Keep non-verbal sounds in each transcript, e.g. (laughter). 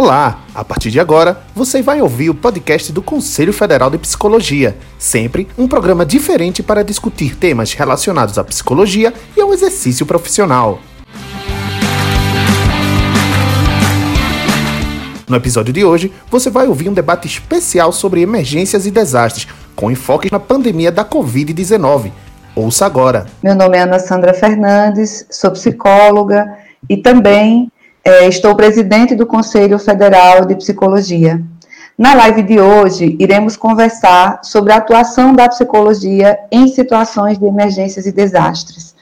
Olá! A partir de agora, você vai ouvir o podcast do Conselho Federal de Psicologia, sempre um programa diferente para discutir temas relacionados à psicologia e ao exercício profissional. No episódio de hoje, você vai ouvir um debate especial sobre emergências e desastres, com enfoque na pandemia da Covid-19. Ouça agora. Meu nome é Ana Sandra Fernandes, sou psicóloga e também é, estou presidente do Conselho Federal de Psicologia. Na live de hoje, iremos conversar sobre a atuação da psicologia em situações de emergências e desastres.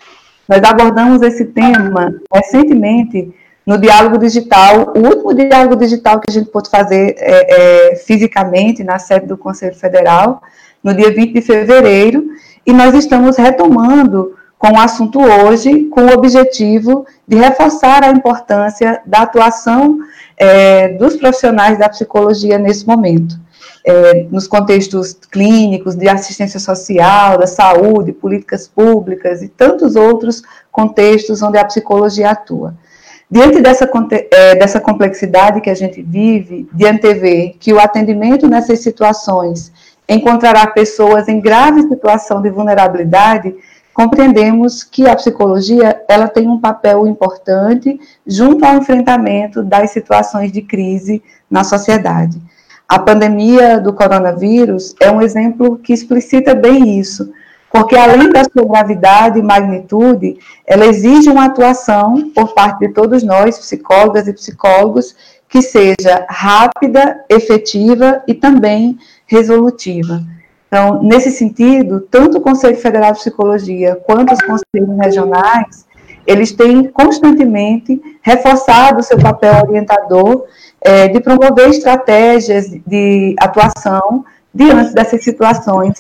Nós abordamos esse tema recentemente no diálogo digital, o último diálogo digital que a gente pôde fazer é, é, fisicamente na sede do Conselho Federal, no dia 20 de fevereiro, e nós estamos retomando com o assunto hoje, com o objetivo de reforçar a importância da atuação é, dos profissionais da psicologia nesse momento, é, nos contextos clínicos, de assistência social, da saúde, políticas públicas e tantos outros contextos onde a psicologia atua. Diante dessa, é, dessa complexidade que a gente vive, de antever que o atendimento nessas situações encontrará pessoas em grave situação de vulnerabilidade, compreendemos que a psicologia ela tem um papel importante junto ao enfrentamento das situações de crise na sociedade. A pandemia do coronavírus é um exemplo que explicita bem isso, porque além da sua gravidade e magnitude, ela exige uma atuação por parte de todos nós, psicólogas e psicólogos, que seja rápida, efetiva e também resolutiva. Então, nesse sentido, tanto o Conselho Federal de Psicologia quanto os conselhos regionais, eles têm constantemente reforçado o seu papel orientador é, de promover estratégias de atuação diante dessas situações,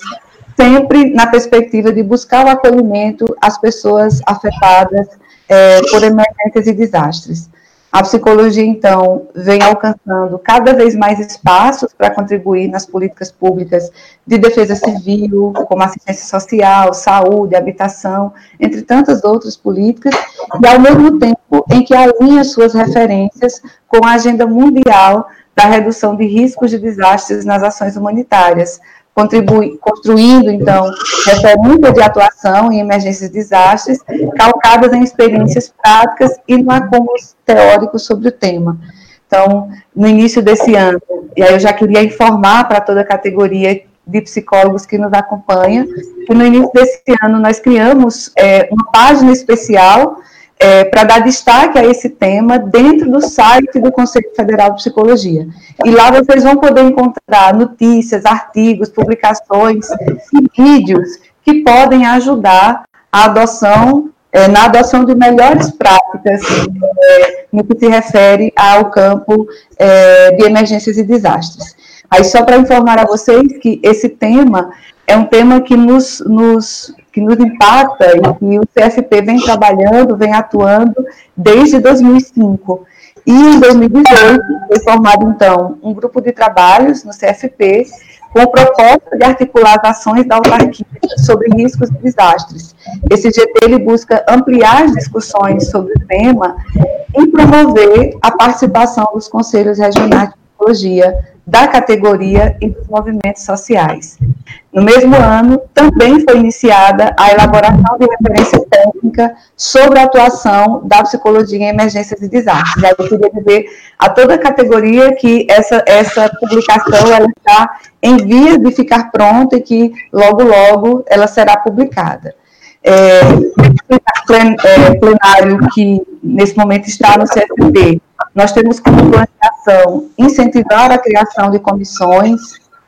sempre na perspectiva de buscar o acolhimento às pessoas afetadas é, por emergências e desastres. A psicologia, então, vem alcançando cada vez mais espaços para contribuir nas políticas públicas de defesa civil, como assistência social, saúde, habitação, entre tantas outras políticas, e ao mesmo tempo em que alinha suas referências com a agenda mundial da redução de riscos de desastres nas ações humanitárias, contribui, construindo, então, referências de atuação em emergências e desastres, calcadas em experiências práticas e no acúmulo teórico sobre o tema. Então, no início desse ano, e aí eu já queria informar para toda a categoria de psicólogos que nos acompanha, que no início desse ano nós criamos é, uma página especial é, para dar destaque a esse tema dentro do site do Conselho Federal de Psicologia. E lá vocês vão poder encontrar notícias, artigos, publicações e vídeos que podem ajudar a adoção, é, na adoção de melhores práticas é, no que se refere ao campo é, de emergências e desastres. Aí, só para informar a vocês que esse tema é um tema que nos, nos que nos impacta e que o CFP vem trabalhando, vem atuando desde 2005. E em 2018 foi formado, então, um grupo de trabalhos no CFP com o propósito de articular as ações da autarquia sobre riscos e desastres. Esse GT ele busca ampliar as discussões sobre o tema e promover a participação dos conselhos regionais de psicologia da categoria e dos movimentos sociais. No mesmo ano, também foi iniciada a elaboração de referência técnica sobre a atuação da psicologia em emergências e desastres. Eu queria dizer a toda a categoria que essa, essa publicação ela está em vias de ficar pronta e que logo, logo ela será publicada. É, plenário que nesse momento está no CFP nós temos como planificação incentivar a criação de comissões,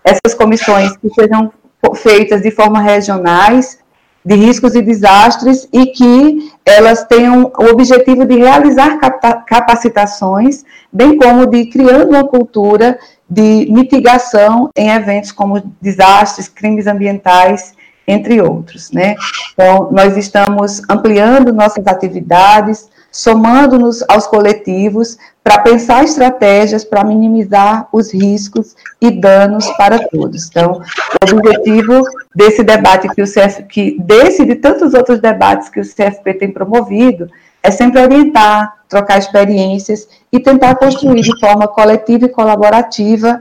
essas comissões que sejam feitas de forma regionais, de riscos e desastres, e que elas tenham o objetivo de realizar capacitações, bem como de criando uma cultura de mitigação em eventos como desastres, crimes ambientais, entre outros, né? Então, nós estamos ampliando nossas atividades, somando-nos aos coletivos para pensar estratégias para minimizar os riscos e danos para todos. Então, o objetivo desse debate que o CF, que desse e de tantos outros debates que o CFP tem promovido, é sempre orientar, trocar experiências e tentar construir de forma coletiva e colaborativa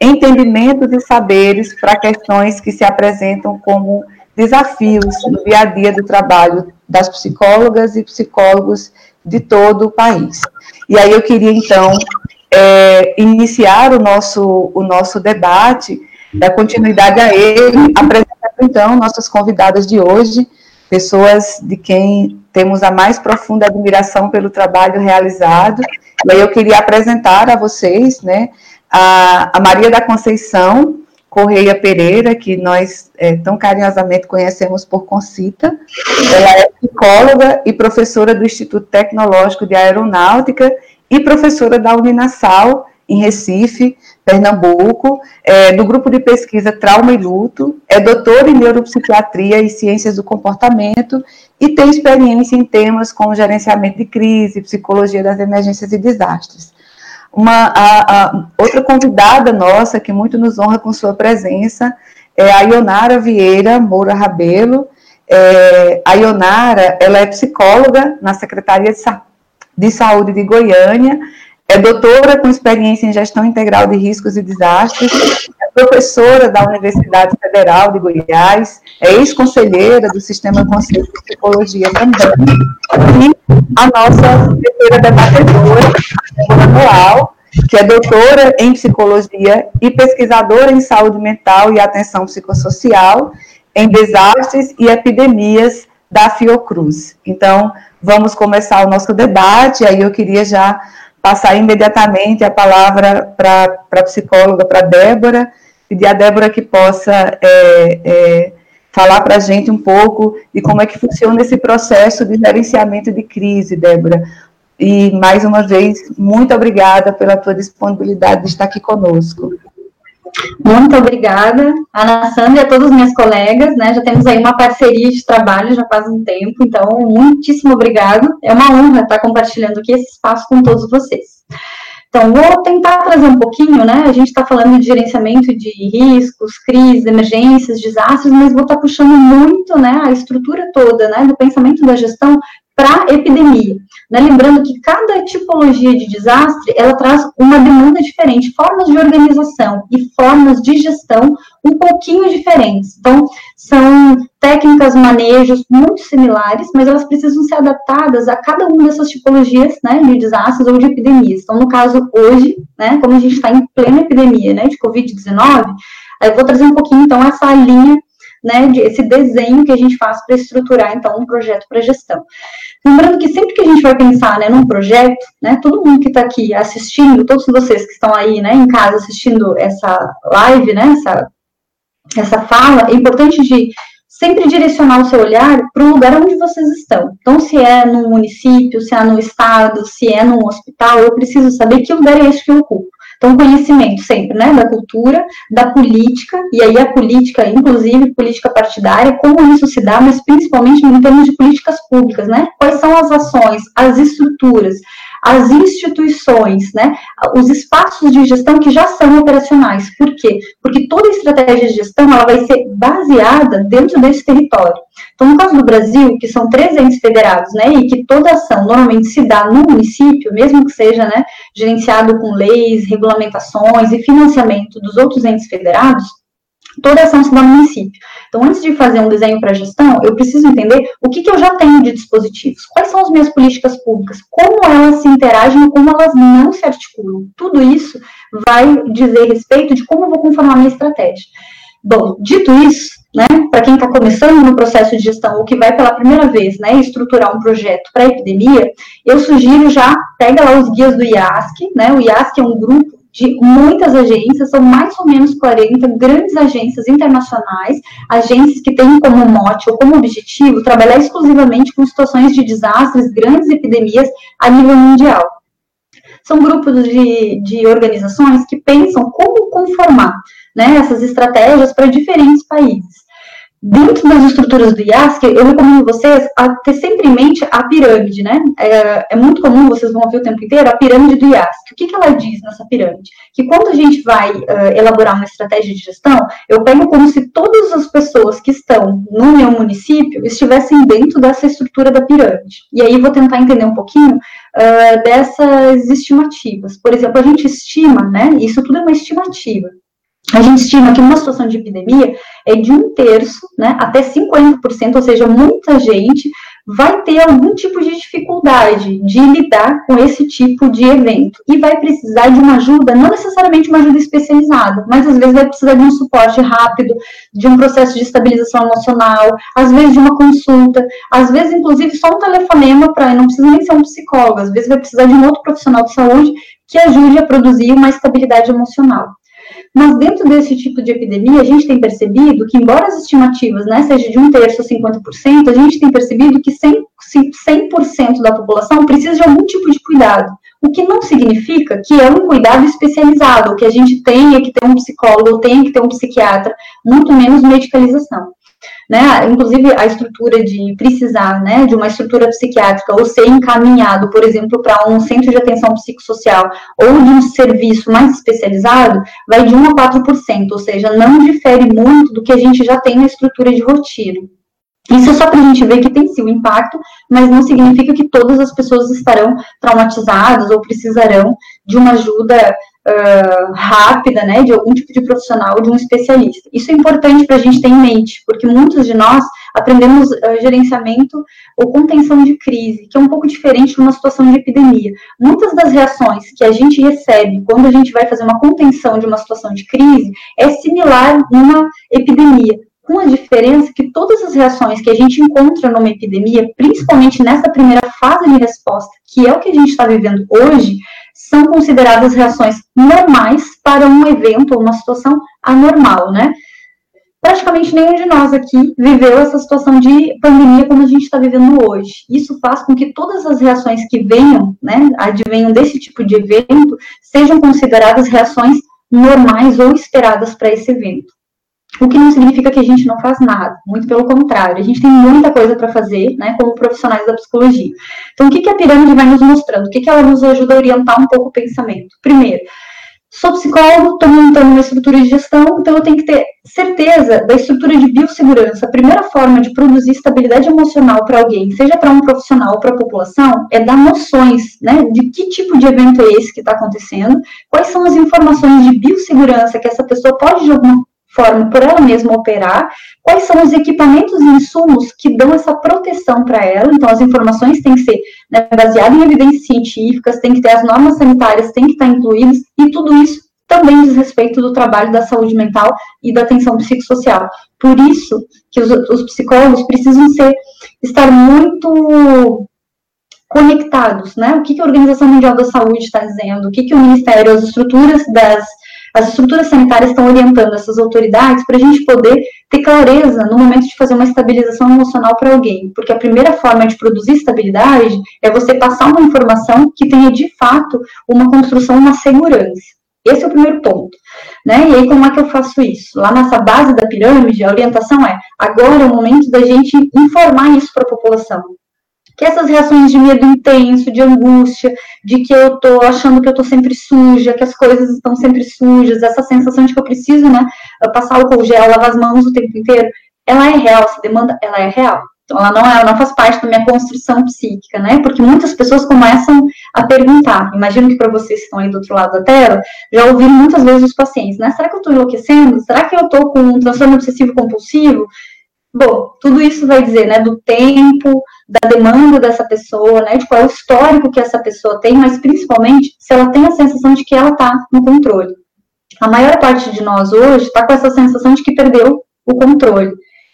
entendimentos e saberes para questões que se apresentam como desafios no dia a dia do trabalho das psicólogas e psicólogos de todo o país. E aí eu queria, então, é, iniciar o nosso, o nosso debate, dar continuidade a ele, apresentando, então, nossas convidadas de hoje, pessoas de quem temos a mais profunda admiração pelo trabalho realizado. E aí eu queria apresentar a vocês, né, a, a Maria da Conceição Correia Pereira, que nós é, tão carinhosamente conhecemos por Concita. Ela é psicóloga e professora do Instituto Tecnológico de Aeronáutica e professora da Uninasal, em Recife, Pernambuco, é, do grupo de pesquisa Trauma e Luto, é doutora em neuropsiquiatria e ciências do comportamento e tem experiência em temas como gerenciamento de crise, psicologia das emergências e desastres. Uma a, a, outra convidada nossa que muito nos honra com sua presença é a Ionara Vieira Moura Rabelo. É, a Ionara, ela é psicóloga na Secretaria de, Sa de Saúde de Goiânia, é doutora com experiência em gestão integral de riscos e desastres, é professora da Universidade Federal de Goiás, é ex-conselheira do Sistema Conselho de Psicologia também, e a nossa terceira debatedora, a Noal, que é doutora em psicologia e pesquisadora em saúde mental e atenção psicossocial, em desastres e epidemias da Fiocruz. Então, vamos começar o nosso debate, aí eu queria já passar imediatamente a palavra para a psicóloga, para Débora, pedir a Débora que possa é, é, falar para a gente um pouco de como é que funciona esse processo de gerenciamento de crise, Débora. E, mais uma vez, muito obrigada pela tua disponibilidade de estar aqui conosco. Muito obrigada, Ana Sandra e a todos os meus colegas, né? Já temos aí uma parceria de trabalho já faz um tempo, então, muitíssimo obrigado. É uma honra estar compartilhando aqui esse espaço com todos vocês. Então, vou tentar trazer um pouquinho, né? A gente está falando de gerenciamento de riscos, crises, emergências, desastres, mas vou estar puxando muito, né, a estrutura toda, né, do pensamento da gestão para epidemia. Né? Lembrando que cada tipologia de desastre, ela traz uma demanda diferente, formas de organização e formas de gestão um pouquinho diferentes. Então, são técnicas, manejos muito similares, mas elas precisam ser adaptadas a cada uma dessas tipologias, né, de desastres ou de epidemias. Então, no caso, hoje, né, como a gente está em plena epidemia, né, de Covid-19, eu vou trazer um pouquinho, então, essa linha né, de, esse desenho que a gente faz para estruturar, então, um projeto para gestão. Lembrando que sempre que a gente vai pensar, né, num projeto, né, todo mundo que está aqui assistindo, todos vocês que estão aí, né, em casa assistindo essa live, né, essa, essa fala, é importante de sempre direcionar o seu olhar para o lugar onde vocês estão. Então, se é no município, se é no estado, se é num hospital, eu preciso saber que lugar é esse que eu ocupo. Então, conhecimento sempre, né, da cultura, da política, e aí a política, inclusive política partidária, como isso se dá, mas principalmente em termos de políticas públicas, né? Quais são as ações, as estruturas, as instituições, né, os espaços de gestão que já são operacionais. Por quê? Porque toda estratégia de gestão ela vai ser baseada dentro desse território. Então, no caso do Brasil, que são três entes federados, né, e que toda ação normalmente se dá no município, mesmo que seja, né, gerenciado com leis, regulamentações e financiamento dos outros entes federados, toda ação se dá no município. Então, antes de fazer um desenho para gestão, eu preciso entender o que, que eu já tenho de dispositivos, quais são as minhas políticas públicas, como elas se interagem como elas não se articulam. Tudo isso vai dizer respeito de como eu vou conformar a minha estratégia. Bom, dito isso, né, para quem está começando no processo de gestão ou que vai pela primeira vez, né, estruturar um projeto para epidemia, eu sugiro já pega lá os guias do IASC, né, o IASC é um grupo de muitas agências, são mais ou menos 40 grandes agências internacionais, agências que têm como mote ou como objetivo trabalhar exclusivamente com situações de desastres, grandes epidemias a nível mundial. São grupos de, de organizações que pensam como conformar né, essas estratégias para diferentes países. Dentro das estruturas do IASC, eu recomendo vocês a ter sempre em mente a pirâmide, né? É, é muito comum, vocês vão ouvir o tempo inteiro, a pirâmide do IASC. O que, que ela diz nessa pirâmide? Que quando a gente vai uh, elaborar uma estratégia de gestão, eu pego como se todas as pessoas que estão no meu município estivessem dentro dessa estrutura da pirâmide. E aí vou tentar entender um pouquinho uh, dessas estimativas. Por exemplo, a gente estima, né? Isso tudo é uma estimativa a gente estima que numa situação de epidemia é de um terço, né, até 50%, ou seja, muita gente vai ter algum tipo de dificuldade de lidar com esse tipo de evento e vai precisar de uma ajuda, não necessariamente uma ajuda especializada, mas às vezes vai precisar de um suporte rápido, de um processo de estabilização emocional, às vezes de uma consulta, às vezes inclusive só um telefonema para não precisa nem ser um psicólogo, às vezes vai precisar de um outro profissional de saúde que ajude a produzir uma estabilidade emocional. Mas dentro desse tipo de epidemia, a gente tem percebido que, embora as estimativas né, sejam de um terço a 50%, a gente tem percebido que 100%, 100 da população precisa de algum tipo de cuidado. O que não significa que é um cuidado especializado, que a gente tenha que ter um psicólogo, tenha que ter um psiquiatra, muito menos medicalização né? Inclusive a estrutura de precisar, né, de uma estrutura psiquiátrica ou ser encaminhado, por exemplo, para um centro de atenção psicossocial ou de um serviço mais especializado, vai de 1 a 4%, ou seja, não difere muito do que a gente já tem na estrutura de rotina. Isso é só para a gente ver que tem sim um impacto, mas não significa que todas as pessoas estarão traumatizadas ou precisarão de uma ajuda rápida, né, de algum tipo de profissional, de um especialista. Isso é importante para a gente ter em mente, porque muitos de nós aprendemos uh, gerenciamento ou contenção de crise, que é um pouco diferente numa situação de epidemia. Muitas das reações que a gente recebe quando a gente vai fazer uma contenção de uma situação de crise é similar numa epidemia com a diferença que todas as reações que a gente encontra numa epidemia, principalmente nessa primeira fase de resposta, que é o que a gente está vivendo hoje, são consideradas reações normais para um evento ou uma situação anormal, né? Praticamente nenhum de nós aqui viveu essa situação de pandemia como a gente está vivendo hoje. Isso faz com que todas as reações que venham, né, advenham desse tipo de evento, sejam consideradas reações normais ou esperadas para esse evento. O que não significa que a gente não faz nada, muito pelo contrário, a gente tem muita coisa para fazer, né, como profissionais da psicologia. Então, o que, que a pirâmide vai nos mostrando? O que, que ela nos ajuda a orientar um pouco o pensamento? Primeiro, sou psicólogo, estou montando uma estrutura de gestão, então eu tenho que ter certeza da estrutura de biossegurança. A primeira forma de produzir estabilidade emocional para alguém, seja para um profissional ou para a população, é dar noções, né, de que tipo de evento é esse que está acontecendo, quais são as informações de biossegurança que essa pessoa pode de alguma forma por ela mesma operar, quais são os equipamentos e insumos que dão essa proteção para ela. Então, as informações têm que ser né, baseadas em evidências científicas, tem que ter as normas sanitárias, tem que estar incluídas, e tudo isso também diz respeito do trabalho da saúde mental e da atenção psicossocial. Por isso que os, os psicólogos precisam ser, estar muito conectados, né? O que, que a Organização Mundial da Saúde está dizendo, o que, que o Ministério, as estruturas das as estruturas sanitárias estão orientando essas autoridades para a gente poder ter clareza no momento de fazer uma estabilização emocional para alguém, porque a primeira forma de produzir estabilidade é você passar uma informação que tenha de fato uma construção, uma segurança. Esse é o primeiro ponto. Né? E aí, como é que eu faço isso? Lá nessa base da pirâmide, a orientação é: agora é o momento da gente informar isso para a população que essas reações de medo intenso, de angústia, de que eu tô achando que eu tô sempre suja, que as coisas estão sempre sujas, essa sensação de que eu preciso, né, passar álcool gel, lavar as mãos o tempo inteiro, ela é real, essa demanda, ela é real. Então, ela não, é, ela não faz parte da minha construção psíquica, né? Porque muitas pessoas começam a perguntar. Imagino que para vocês que estão aí do outro lado da tela, já ouviram muitas vezes os pacientes, né? Será que eu estou enlouquecendo? Será que eu estou com um transtorno obsessivo compulsivo? Bom, tudo isso vai dizer, né, do tempo, da demanda dessa pessoa, né, de qual é o histórico que essa pessoa tem, mas principalmente se ela tem a sensação de que ela está no controle. A maior parte de nós hoje está com essa sensação de que perdeu o controle.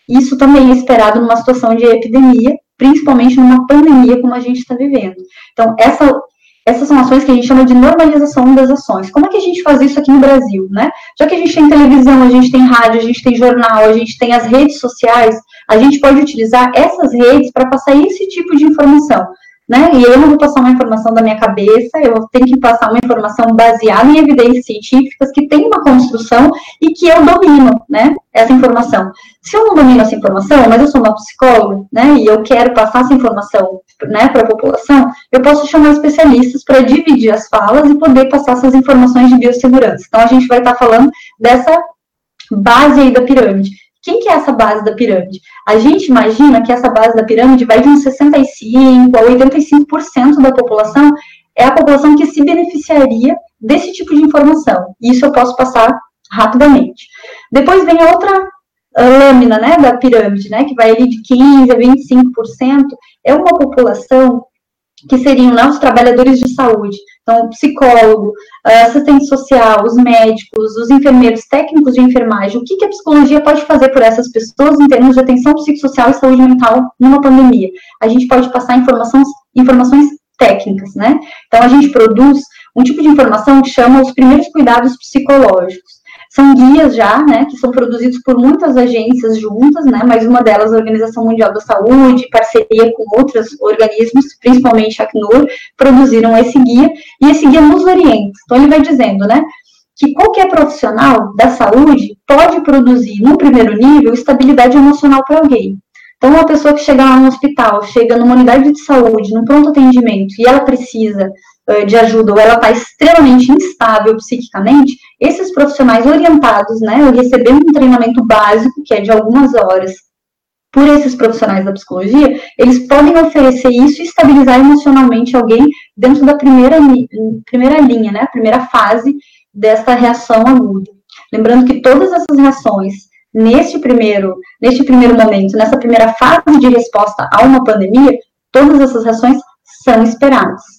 Isso também é esperado numa situação de epidemia, principalmente numa pandemia como a gente está vivendo. Então, essa essas são ações que a gente chama de normalização das ações. Como é que a gente faz isso aqui no Brasil, né? Já que a gente tem televisão, a gente tem rádio, a gente tem jornal, a gente tem as redes sociais, a gente pode utilizar essas redes para passar esse tipo de informação. né? E eu não vou passar uma informação da minha cabeça, eu tenho que passar uma informação baseada em evidências científicas que tem uma construção e que eu domino, né? Essa informação. Se eu não domino essa informação, mas eu sou uma psicóloga, né? E eu quero passar essa informação, né, para a população, eu posso chamar especialistas para dividir as falas e poder passar essas informações de biossegurança. Então a gente vai estar falando dessa base aí da pirâmide. Quem que é essa base da pirâmide? A gente imagina que essa base da pirâmide vai de uns 65% a 85% da população é a população que se beneficiaria desse tipo de informação. Isso eu posso passar rapidamente. Depois vem a outra lâmina, né, da pirâmide, né, que vai ali de 15 a 25%, é uma população que seriam né, os trabalhadores de saúde, então, psicólogo, assistente social, os médicos, os enfermeiros, técnicos de enfermagem, o que, que a psicologia pode fazer por essas pessoas em termos de atenção psicossocial e saúde mental numa pandemia? A gente pode passar informações, informações técnicas, né? Então, a gente produz um tipo de informação que chama os primeiros cuidados psicológicos. São guias já, né, que são produzidos por muitas agências juntas, né, mas uma delas a Organização Mundial da Saúde, parceria com outros organismos, principalmente a Acnur, produziram esse guia, e esse guia nos orienta. Então, ele vai dizendo, né, que qualquer profissional da saúde pode produzir, no primeiro nível, estabilidade emocional para alguém. Então, uma pessoa que chega lá no hospital, chega numa unidade de saúde, num pronto atendimento, e ela precisa de ajuda ou ela está extremamente instável psiquicamente, esses profissionais orientados, né, recebendo um treinamento básico, que é de algumas horas, por esses profissionais da psicologia, eles podem oferecer isso e estabilizar emocionalmente alguém dentro da primeira, primeira linha, né, a primeira fase dessa reação aguda. Lembrando que todas essas reações, neste primeiro, neste primeiro momento, nessa primeira fase de resposta a uma pandemia, todas essas reações são esperadas.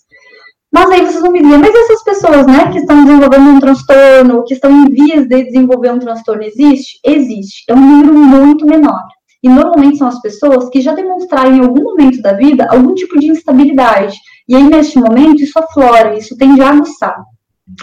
Mas aí vocês vão me dizer, mas essas pessoas, né, que estão desenvolvendo um transtorno, que estão em vias de desenvolver um transtorno, existe? Existe. É um número muito menor. E normalmente são as pessoas que já demonstraram em algum momento da vida algum tipo de instabilidade. E aí, neste momento, isso aflora, isso tende a aguçar.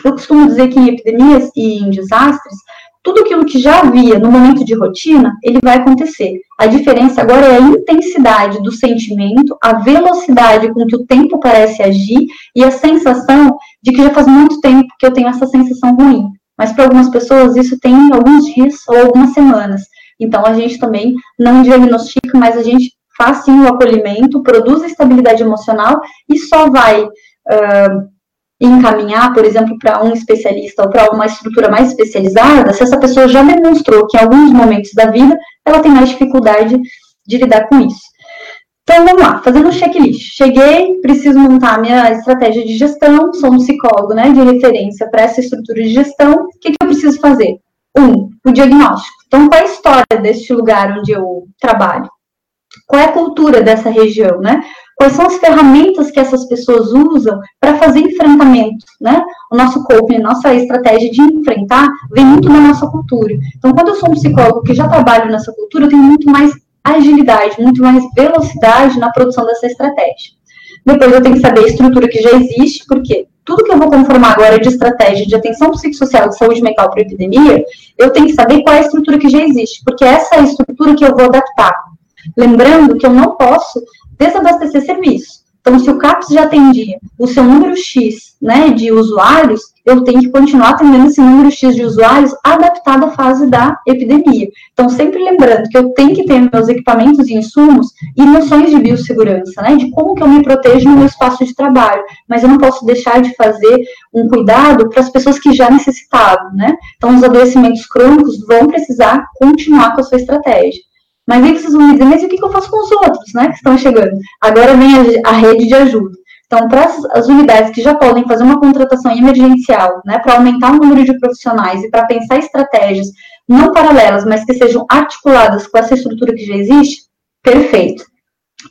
Eu costumo dizer que em epidemias e em desastres, tudo aquilo que já havia no momento de rotina, ele vai acontecer. A diferença agora é a intensidade do sentimento, a velocidade com que o tempo parece agir e a sensação de que já faz muito tempo que eu tenho essa sensação ruim. Mas para algumas pessoas isso tem alguns dias ou algumas semanas. Então a gente também não diagnostica, mas a gente faz sim o acolhimento, produz a estabilidade emocional e só vai uh, encaminhar, por exemplo, para um especialista ou para uma estrutura mais especializada, se essa pessoa já demonstrou que em alguns momentos da vida ela tem mais dificuldade de lidar com isso. Então, vamos lá, fazendo um checklist. Cheguei, preciso montar minha estratégia de gestão, sou um psicólogo né, de referência para essa estrutura de gestão. O que, que eu preciso fazer? Um, o diagnóstico. Então, qual é a história deste lugar onde eu trabalho? Qual é a cultura dessa região, né? Quais são as ferramentas que essas pessoas usam para fazer enfrentamento, né? O nosso coping, nossa estratégia de enfrentar, vem muito da nossa cultura. Então, quando eu sou um psicólogo que já trabalho nessa cultura, eu tenho muito mais agilidade, muito mais velocidade na produção dessa estratégia. Depois eu tenho que saber a estrutura que já existe, porque tudo que eu vou conformar agora de estratégia de atenção psicossocial de saúde mental para epidemia, eu tenho que saber qual é a estrutura que já existe, porque essa é a estrutura que eu vou adaptar. Lembrando que eu não posso desabastecer serviço. Então, se o CAPS já atendia o seu número X né, de usuários, eu tenho que continuar atendendo esse número X de usuários adaptado à fase da epidemia. Então, sempre lembrando que eu tenho que ter meus equipamentos e insumos e noções de biossegurança, né, de como que eu me protejo no meu espaço de trabalho, mas eu não posso deixar de fazer um cuidado para as pessoas que já necessitavam, né? Então, os adoecimentos crônicos vão precisar continuar com a sua estratégia. Mas aí vocês vão me dizer, mas o que, eu faço com os outros, né, que estão chegando? Agora vem a, a rede de ajuda. Então, para as unidades que já podem fazer uma contratação emergencial, né, para aumentar o número de profissionais e para pensar estratégias não paralelas, mas que sejam articuladas com essa estrutura que já existe, perfeito.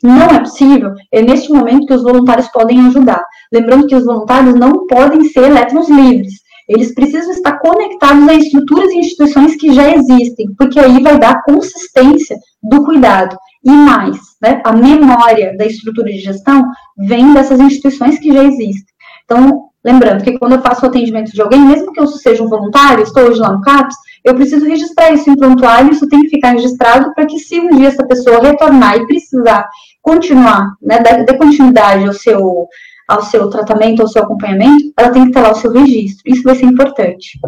Não é possível, é neste momento que os voluntários podem ajudar. Lembrando que os voluntários não podem ser elétrons livres. Eles precisam estar conectados a estruturas e instituições que já existem, porque aí vai dar consistência do cuidado. E mais, né, a memória da estrutura de gestão vem dessas instituições que já existem. Então, lembrando que quando eu faço o atendimento de alguém, mesmo que eu seja um voluntário, estou hoje lá no CAPS, eu preciso registrar isso em prontuário, isso tem que ficar registrado para que se um dia essa pessoa retornar e precisar continuar, né, dar, continuidade ao seu, ao seu tratamento, ao seu acompanhamento, ela tem que ter lá o seu registro. Isso vai ser importante.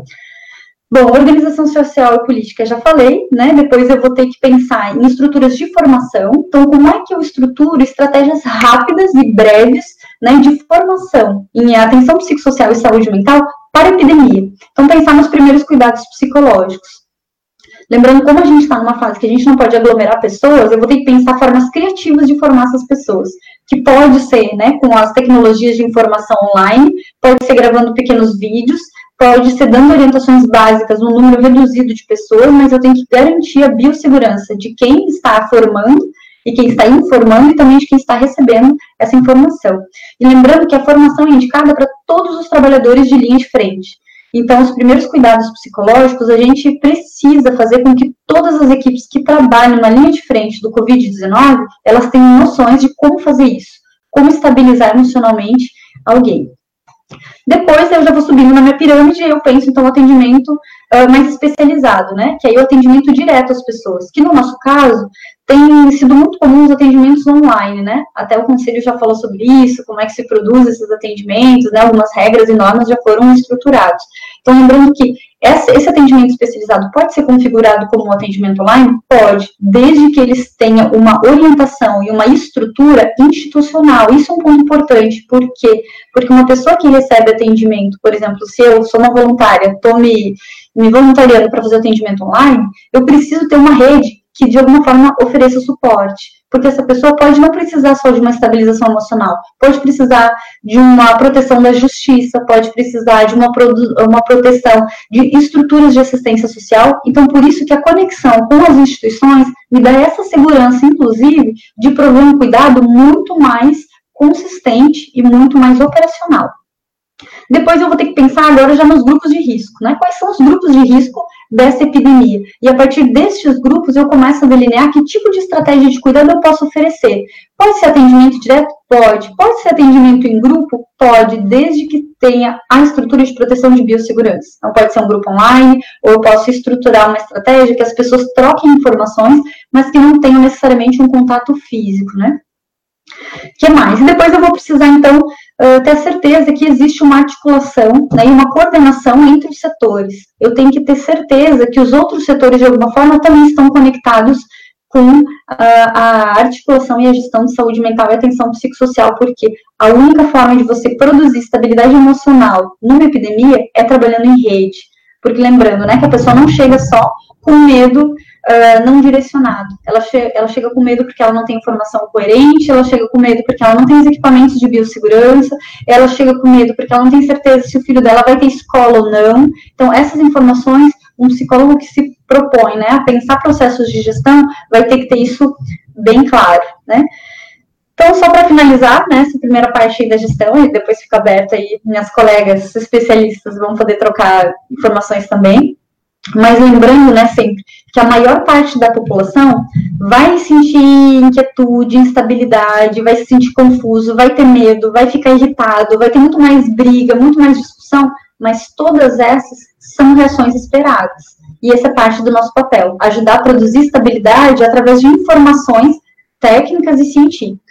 Bom, organização social e política já falei, né? Depois eu vou ter que pensar em estruturas de formação. Então, como é que eu estruturo estratégias rápidas e breves, né, de formação em atenção psicossocial e saúde mental para a epidemia? Então, pensar nos primeiros cuidados psicológicos. Lembrando, como a gente está numa fase que a gente não pode aglomerar pessoas, eu vou ter que pensar formas criativas de formar essas pessoas, que pode ser, né, com as tecnologias de informação online, pode ser gravando pequenos vídeos, pode ser dando orientações básicas num número reduzido de pessoas, mas eu tenho que garantir a biossegurança de quem está formando e quem está informando e também de quem está recebendo essa informação. E lembrando que a formação é indicada para todos os trabalhadores de linha de frente. Então, os primeiros cuidados psicológicos, a gente precisa fazer com que todas as equipes que trabalham na linha de frente do Covid-19, elas tenham noções de como fazer isso, como estabilizar emocionalmente alguém. Depois eu já vou subindo na minha pirâmide e eu penso, então, atendimento uh, mais especializado, né? Que aí é o atendimento direto às pessoas, que no nosso caso tem sido muito comum os atendimentos online, né? Até o conselho já falou sobre isso, como é que se produz esses atendimentos, né? Algumas regras e normas já foram estruturados. Então, lembrando que esse atendimento especializado pode ser configurado como um atendimento online? Pode, desde que eles tenham uma orientação e uma estrutura institucional. Isso é um ponto importante, por quê? Porque uma pessoa que recebe atendimento, por exemplo, se eu sou uma voluntária, estou me, me voluntariando para fazer atendimento online, eu preciso ter uma rede que de alguma forma ofereça suporte. Porque essa pessoa pode não precisar só de uma estabilização emocional, pode precisar de uma proteção da justiça, pode precisar de uma, uma proteção de estruturas de assistência social. Então, por isso que a conexão com as instituições me dá essa segurança, inclusive, de prover um cuidado muito mais consistente e muito mais operacional. Depois eu vou ter que pensar agora já nos grupos de risco, né? Quais são os grupos de risco dessa epidemia? E a partir destes grupos eu começo a delinear que tipo de estratégia de cuidado eu posso oferecer. Pode ser atendimento direto? Pode. Pode ser atendimento em grupo? Pode, desde que tenha a estrutura de proteção de biossegurança. Então, pode ser um grupo online, ou eu posso estruturar uma estratégia que as pessoas troquem informações, mas que não tenham necessariamente um contato físico, né? que mais? E depois eu vou precisar, então, uh, ter certeza que existe uma articulação né, e uma coordenação entre os setores. Eu tenho que ter certeza que os outros setores, de alguma forma, também estão conectados com uh, a articulação e a gestão de saúde mental e atenção psicossocial, porque a única forma de você produzir estabilidade emocional numa epidemia é trabalhando em rede. Porque lembrando, né, que a pessoa não chega só com medo uh, não direcionado. Ela, che ela chega com medo porque ela não tem informação coerente, ela chega com medo porque ela não tem os equipamentos de biossegurança, ela chega com medo porque ela não tem certeza se o filho dela vai ter escola ou não. Então, essas informações, um psicólogo que se propõe né, a pensar processos de gestão vai ter que ter isso bem claro, né? Então, só para finalizar, né, essa primeira parte da gestão, e depois fica aberta aí, minhas colegas especialistas vão poder trocar informações também. Mas lembrando, né, sempre, que a maior parte da população vai sentir inquietude, instabilidade, vai se sentir confuso, vai ter medo, vai ficar irritado, vai ter muito mais briga, muito mais discussão, mas todas essas são reações esperadas. E essa é parte do nosso papel, ajudar a produzir estabilidade através de informações técnicas e científicas.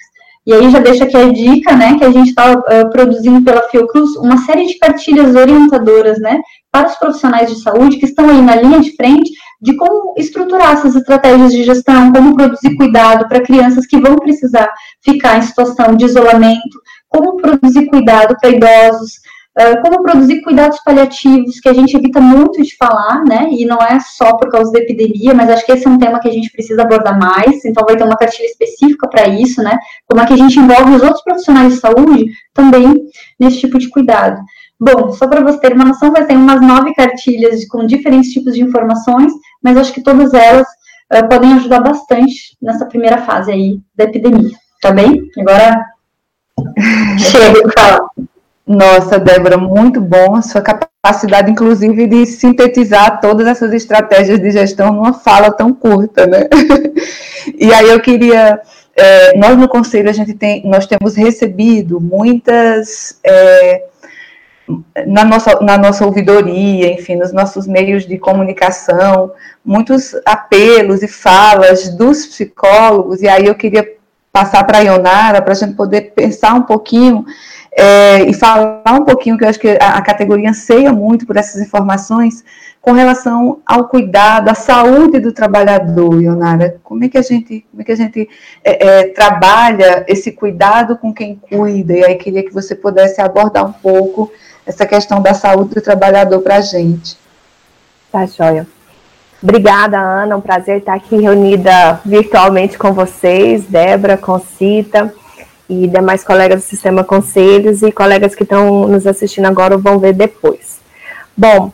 E aí já deixa aqui a dica, né, que a gente está uh, produzindo pela Fiocruz uma série de cartilhas orientadoras, né, para os profissionais de saúde que estão aí na linha de frente de como estruturar essas estratégias de gestão, como produzir cuidado para crianças que vão precisar ficar em situação de isolamento, como produzir cuidado para idosos, como produzir cuidados paliativos, que a gente evita muito de falar, né? E não é só por causa da epidemia, mas acho que esse é um tema que a gente precisa abordar mais, então vai ter uma cartilha específica para isso, né? Como é que a gente envolve os outros profissionais de saúde também nesse tipo de cuidado. Bom, só para você ter uma noção, vai ter umas nove cartilhas com diferentes tipos de informações, mas acho que todas elas uh, podem ajudar bastante nessa primeira fase aí da epidemia, tá bem? Agora (laughs) chega de falar. Nossa, Débora, muito bom a sua capacidade, inclusive, de sintetizar todas essas estratégias de gestão numa fala tão curta, né? (laughs) e aí eu queria, é, nós no Conselho, a gente tem, nós temos recebido muitas... É, na nossa, na nossa ouvidoria, enfim, nos nossos meios de comunicação, muitos apelos e falas dos psicólogos, e aí eu queria passar para a Ionara, para a gente poder pensar um pouquinho é, e falar um pouquinho, que eu acho que a, a, categoria anseia muito por essas informações, com relação ao cuidado, à saúde do trabalhador, Ionara. Como é que a gente, como é que a gente é, é, trabalha esse cuidado com quem cuida? E aí queria que você pudesse abordar um pouco essa questão da saúde do trabalhador para a gente. Tá, joia. Obrigada, Ana. Um prazer estar aqui reunida virtualmente com vocês, Débora, Concita e demais colegas do Sistema Conselhos e colegas que estão nos assistindo agora ou vão ver depois. Bom,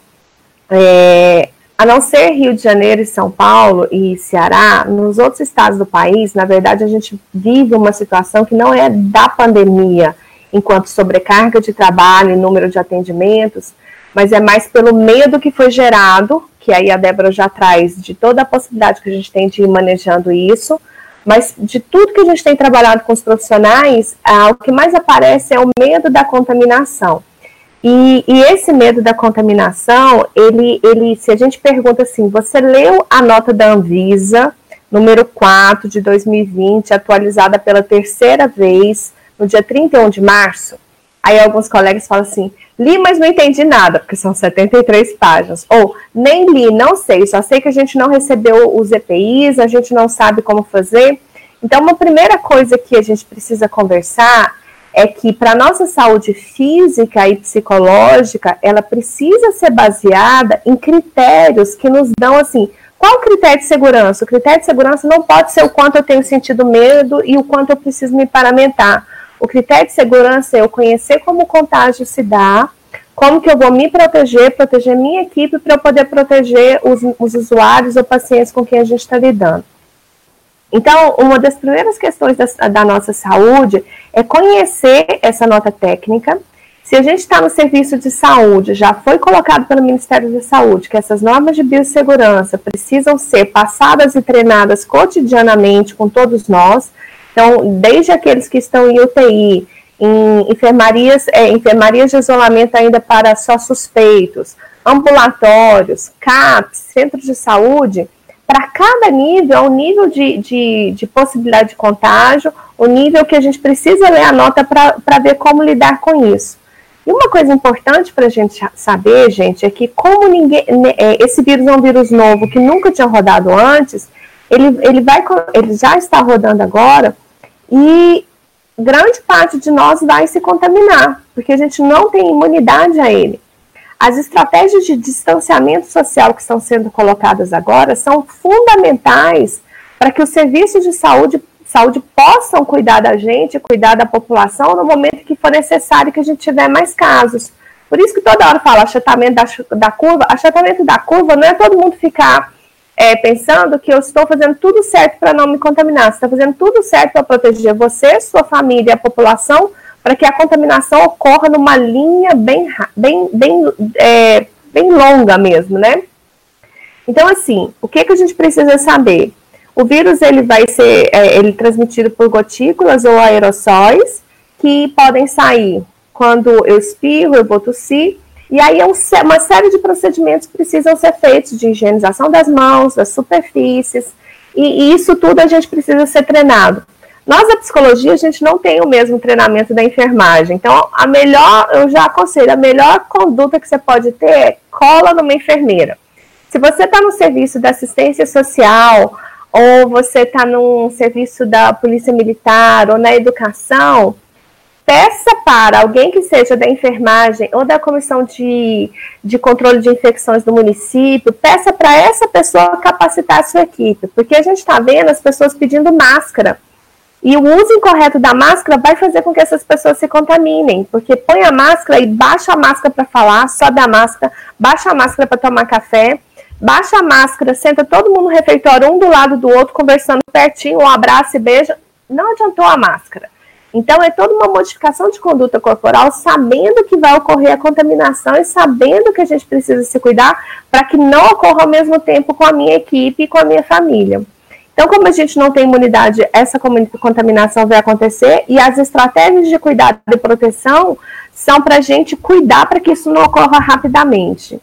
é, a não ser Rio de Janeiro e São Paulo e Ceará, nos outros estados do país, na verdade, a gente vive uma situação que não é da pandemia, enquanto sobrecarga de trabalho e número de atendimentos, mas é mais pelo medo que foi gerado, que aí a Débora já traz de toda a possibilidade que a gente tem de ir manejando isso, mas de tudo que a gente tem trabalhado com os profissionais, ah, o que mais aparece é o medo da contaminação. E, e, esse medo da contaminação, ele, ele, se a gente pergunta assim, você leu a nota da Anvisa, número 4 de 2020, atualizada pela terceira vez, no dia 31 de março? Aí alguns colegas falam assim: li, mas não entendi nada, porque são 73 páginas. Ou nem li, não sei, só sei que a gente não recebeu os EPIs, a gente não sabe como fazer. Então, uma primeira coisa que a gente precisa conversar é que para nossa saúde física e psicológica, ela precisa ser baseada em critérios que nos dão assim. Qual o critério de segurança? O critério de segurança não pode ser o quanto eu tenho sentido medo e o quanto eu preciso me paramentar o critério de segurança é eu conhecer como o contágio se dá, como que eu vou me proteger, proteger minha equipe para eu poder proteger os, os usuários ou pacientes com quem a gente está lidando. Então, uma das primeiras questões da, da, nossa saúde é conhecer essa nota técnica. Se a gente está no serviço de saúde, já foi colocado pelo Ministério da Saúde que essas normas de biossegurança precisam ser passadas e treinadas cotidianamente com todos nós, então, desde aqueles que estão em UTI, em enfermarias, é, enfermarias de isolamento ainda para só suspeitos, ambulatórios, CAPs, centros de saúde, para cada nível, é o nível de, de, de, possibilidade de contágio, o nível que a gente precisa ler a nota para ver como lidar com isso. E uma coisa importante para a gente saber, gente, é que como ninguém, né, é, esse vírus é um vírus novo que nunca tinha rodado antes, ele, ele, vai, ele já está rodando agora e grande parte de nós vai se contaminar, porque a gente não tem imunidade a ele. As estratégias de distanciamento social que estão sendo colocadas agora são fundamentais para que os serviços de saúde, saúde possam cuidar da gente, cuidar da população no momento que for necessário que a gente tiver mais casos. Por isso que toda hora fala achatamento da, da curva. Achatamento da curva não é todo mundo ficar é, pensando que eu estou fazendo tudo certo para não me contaminar. Você está fazendo tudo certo para proteger você, sua família e a população, para que a contaminação ocorra numa linha bem, bem, bem, é, bem longa mesmo, né? Então, assim, o que, que a gente precisa saber? O vírus ele vai ser é, ele é transmitido por gotículas ou aerossóis que podem sair quando eu espirro, eu vou tossir e aí é um, uma série de procedimentos que precisam ser feitos de higienização das mãos, das superfícies, e, e isso tudo a gente precisa ser treinado. Nós, da psicologia, a gente não tem o mesmo treinamento da enfermagem. Então, a melhor, eu já aconselho, a melhor conduta que você pode ter é cola numa enfermeira. Se você está no serviço da assistência social, ou você está num serviço da polícia militar, ou na educação, peça para alguém que seja da enfermagem ou da comissão de, de controle de infecções do município, peça para essa pessoa capacitar a sua equipe, porque a gente está vendo as pessoas pedindo máscara. E o uso incorreto da máscara vai fazer com que essas pessoas se contaminem, porque põe a máscara e baixa a máscara para falar, sobe a máscara, baixa a máscara para tomar café, baixa a máscara, senta todo mundo no refeitório, um do lado do outro, conversando pertinho, um abraço e beijo. Não adiantou a máscara. Então, é toda uma modificação de conduta corporal, sabendo que vai ocorrer a contaminação e sabendo que a gente precisa se cuidar para que não ocorra ao mesmo tempo com a minha equipe e com a minha família. Então, como a gente não tem imunidade, essa contaminação vai acontecer e as estratégias de cuidado e proteção são para a gente cuidar para que isso não ocorra rapidamente.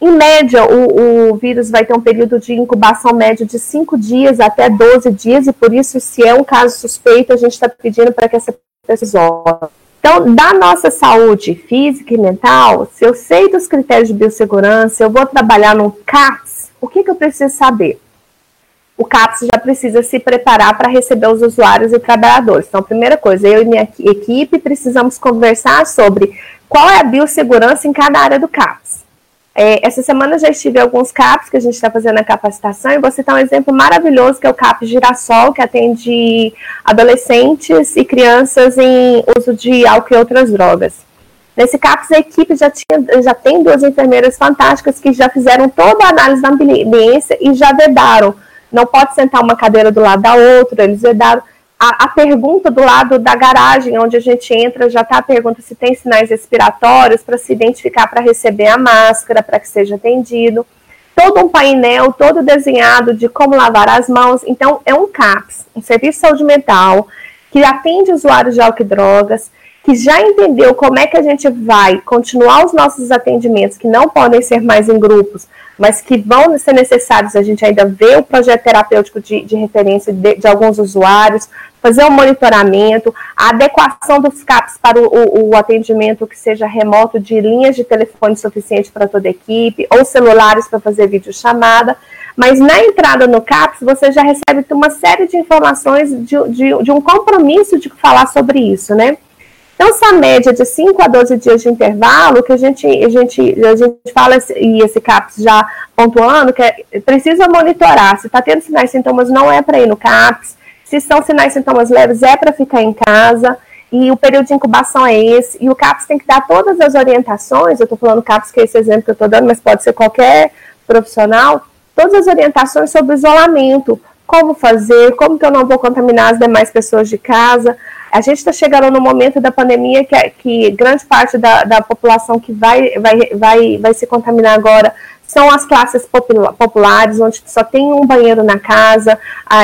Em média, o, o, vírus vai ter um período de incubação médio de 5 dias até 12 dias, e por isso, se é um caso suspeito, a gente está pedindo para que essa pessoa. Então, da nossa saúde física e mental, se eu sei dos critérios de biossegurança, eu vou trabalhar no CAPS, o que, que eu preciso saber? O CAPS já precisa se preparar para receber os usuários e trabalhadores. Então, primeira coisa, eu e minha equipe precisamos conversar sobre qual é a biossegurança em cada área do CAPS. É, essa semana já estive em alguns CAPs que a gente está fazendo a capacitação e vou citar um exemplo maravilhoso que é o CAP Girassol, que atende adolescentes e crianças em uso de álcool e outras drogas. Nesse CAPS, a equipe já, tinha, já tem duas enfermeiras fantásticas que já fizeram toda a análise da ambiência e já vedaram. Não pode sentar uma cadeira do lado da outra, eles vedaram a, a, pergunta do lado da garagem, onde a gente entra, já está a pergunta se tem sinais respiratórios para se identificar para receber a máscara, para que seja atendido. Todo um painel, todo desenhado de como lavar as mãos. Então, é um CAPS, um Serviço de Saúde Mental, que atende usuários de álcool e drogas, que já entendeu como é que a gente vai continuar os nossos atendimentos, que não podem ser mais em grupos, mas que vão ser necessários, a gente ainda vê o projeto terapêutico de, de referência de, de, alguns usuários, fazer o um monitoramento, a adequação dos CAPs para o, o, o, atendimento que seja remoto de linhas de telefone suficiente para toda a equipe, ou celulares para fazer videochamada, mas na entrada no CAPS você já recebe uma série de informações de, de, de um compromisso de falar sobre isso, né? Então, essa média de 5 a 12 dias de intervalo, que a gente, a gente, a gente fala, e esse CAPS já pontuando, que é, precisa monitorar. Se está tendo sinais e sintomas, não é para ir no CAPS. Se são sinais e sintomas leves, é para ficar em casa. E o período de incubação é esse. E o CAPS tem que dar todas as orientações. Eu estou falando CAPS, que é esse exemplo que eu estou dando, mas pode ser qualquer profissional. Todas as orientações sobre isolamento. Como fazer, como que eu não vou contaminar as demais pessoas de casa a gente está chegando no momento da pandemia que, é, que grande parte da, da população que vai, vai, vai, vai se contaminar agora são as classes populares, onde só tem um banheiro na casa,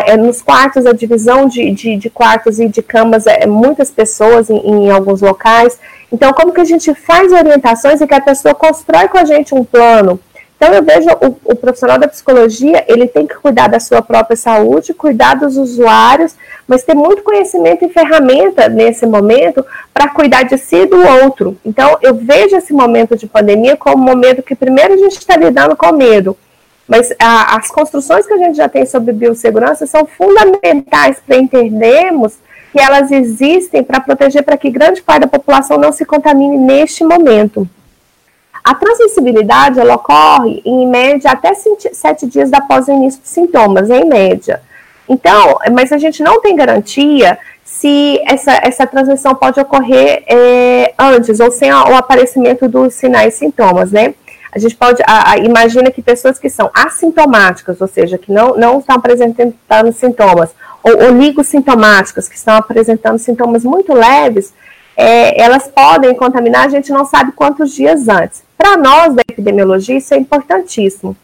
é, nos quartos, a divisão de, de, de, quartos e de camas é, é muitas pessoas em, em, alguns locais. Então, como que a gente faz orientações e que a pessoa constrói com a gente um plano então eu vejo o, o, profissional da psicologia, ele tem que cuidar da sua própria saúde, cuidar dos usuários, mas ter muito conhecimento e ferramenta nesse momento para cuidar de si e do outro. Então eu vejo esse momento de pandemia como um momento que primeiro a gente está lidando com medo, mas a, as construções que a gente já tem sobre biossegurança são fundamentais para entendermos que elas existem para proteger para que grande parte da população não se contamine neste momento. A transmissibilidade ela ocorre em média até sete dias após o início dos sintomas, em média. Então, mas a gente não tem garantia se essa, essa transmissão pode ocorrer é, antes ou sem o aparecimento dos sinais e sintomas, né? A gente pode, a, a, imagina que pessoas que são assintomáticas, ou seja, que não, não estão apresentando sintomas, ou oligossintomáticas, que estão apresentando sintomas muito leves, é, elas podem contaminar, a gente não sabe quantos dias antes. Para nós da epidemiologia, isso é importantíssimo.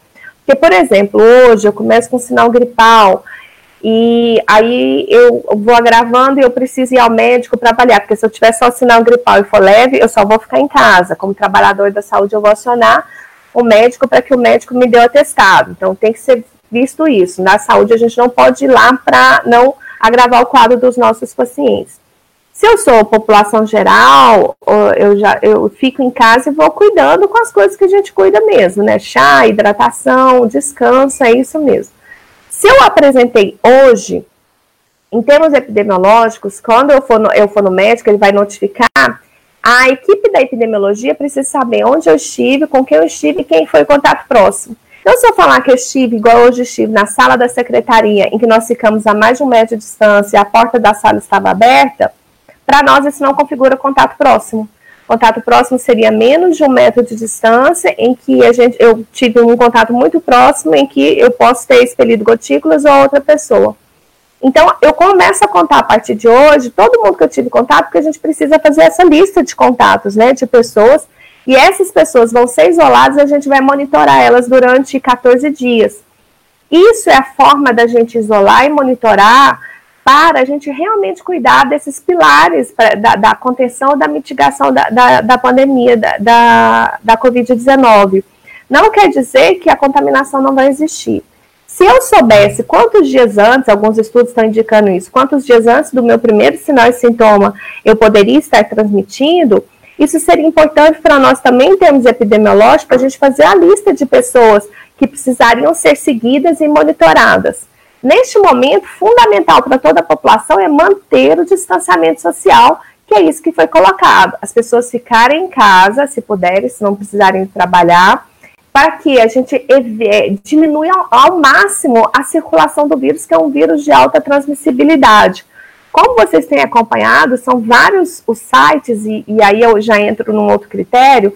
Porque, por exemplo, hoje eu começo com um sinal gripal, e aí eu vou agravando e eu preciso ir ao médico para avaliar, porque se eu tiver só sinal gripal e for leve, eu só vou ficar em casa. Como trabalhador da saúde, eu vou acionar o médico para que o médico me dê o atestado. Então tem que ser visto isso. Na saúde, a gente não pode ir lá para não agravar o quadro dos nossos pacientes. Se eu sou população geral, eu já eu fico em casa e vou cuidando com as coisas que a gente cuida mesmo, né? Chá, hidratação, descanso, é isso mesmo. Se eu apresentei hoje, em termos epidemiológicos, quando eu for no, eu for no médico, ele vai notificar, a equipe da epidemiologia precisa saber onde eu estive, com quem eu estive e quem foi o contato próximo. Então, se eu falar que eu estive, igual hoje estive, na sala da secretaria, em que nós ficamos a mais de um metro de distância e a porta da sala estava aberta, para nós, isso não configura contato próximo. Contato próximo seria menos de um metro de distância, em que a gente, eu tive um contato muito próximo, em que eu posso ter expelido gotículas ou outra pessoa. Então, eu começo a contar a partir de hoje todo mundo que eu tive contato, porque a gente precisa fazer essa lista de contatos, né, de pessoas, e essas pessoas vão ser isoladas a gente vai monitorar elas durante 14 dias. Isso é a forma da gente isolar e monitorar para a gente realmente cuidar desses pilares pra, da, da, contenção, da mitigação da, da, da pandemia, da, da, da Covid-19. Não quer dizer que a contaminação não vai existir. Se eu soubesse quantos dias antes, alguns estudos estão indicando isso, quantos dias antes do meu primeiro sinal e sintoma eu poderia estar transmitindo, isso seria importante para nós também, em termos epidemiológicos, a gente fazer a lista de pessoas que precisariam ser seguidas e monitoradas. Neste momento, fundamental para toda a população é manter o distanciamento social, que é isso que foi colocado. As pessoas ficarem em casa, se puderem, se não precisarem trabalhar, para que a gente é, diminua ao, máximo a circulação do vírus, que é um vírus de alta transmissibilidade. Como vocês têm acompanhado, são vários os sites, e, e aí eu já entro num outro critério,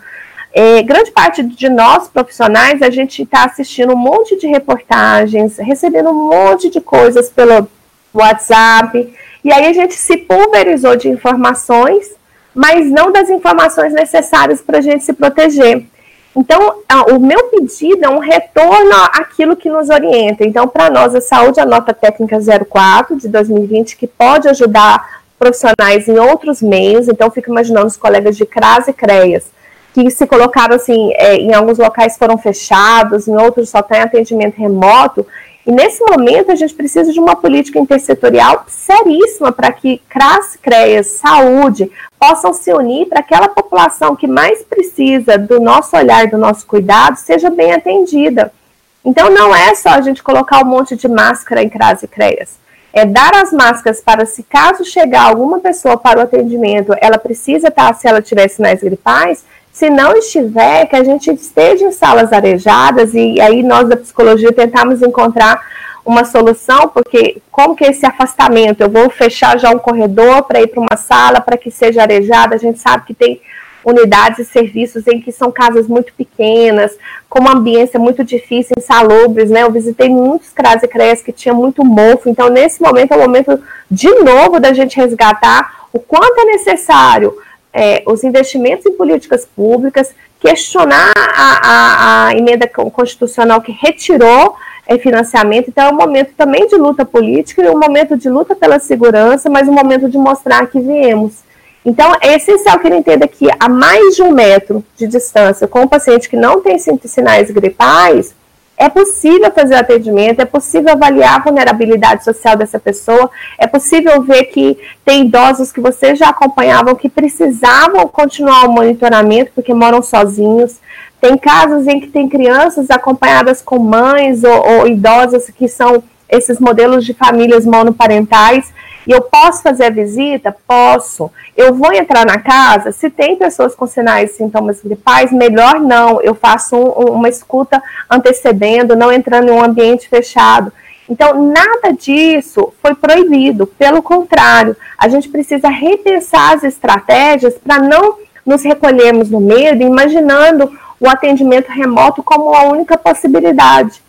é, grande parte de nós profissionais, a gente está assistindo um monte de reportagens, recebendo um monte de coisas pelo WhatsApp, e aí a gente se pulverizou de informações, mas não das informações necessárias para a gente se proteger. Então, o meu pedido é um retorno àquilo que nos orienta. Então, para nós, a saúde, a nota técnica 04 de 2020, que pode ajudar profissionais em outros meios. Então, fico imaginando os colegas de CRAS e CREAS, que se colocaram assim, é, em alguns locais foram fechados, em outros só tem atendimento remoto. E nesse momento a gente precisa de uma política intersetorial seríssima para que CRAS, CREAS, saúde possam se unir para aquela população que mais precisa do nosso olhar, do nosso cuidado, seja bem atendida. Então não é só a gente colocar um monte de máscara em CRAS e CREAS. É dar as máscaras para se caso chegar alguma pessoa para o atendimento, ela precisa estar, se ela tiver sinais gripais, se não estiver, que a gente esteja em salas arejadas e aí nós da psicologia tentamos encontrar uma solução, porque como que é esse afastamento? Eu vou fechar já um corredor para ir para uma sala para que seja arejada, a gente sabe que tem unidades e serviços em que são casas muito pequenas, com uma ambiência muito difícil, insalubres, né? Eu visitei muitos CRAS e CREAS que tinha muito mofo, então nesse momento é o momento de novo da gente resgatar o quanto é necessário é, os investimentos em políticas públicas, questionar a, a, a emenda constitucional que retirou é, financiamento. Então, é um momento também de luta política, e um momento de luta pela segurança, mas um momento de mostrar que viemos. Então, é essencial que ele entenda que a mais de um metro de distância com um paciente que não tem sinais gripais, é possível fazer o atendimento, é possível avaliar a vulnerabilidade social dessa pessoa, é possível ver que tem idosos que vocês já acompanhavam que precisavam continuar o monitoramento porque moram sozinhos. Tem casos em que tem crianças acompanhadas com mães ou, ou idosas que são esses modelos de famílias monoparentais e eu posso fazer a visita? Posso. Eu vou entrar na casa? Se tem pessoas com sinais e sintomas gripais, melhor não. Eu faço um, uma escuta antecedendo, não entrando em um ambiente fechado. Então, nada disso foi proibido. Pelo contrário, a gente precisa repensar as estratégias para não nos recolhermos no medo, imaginando o atendimento remoto como a única possibilidade.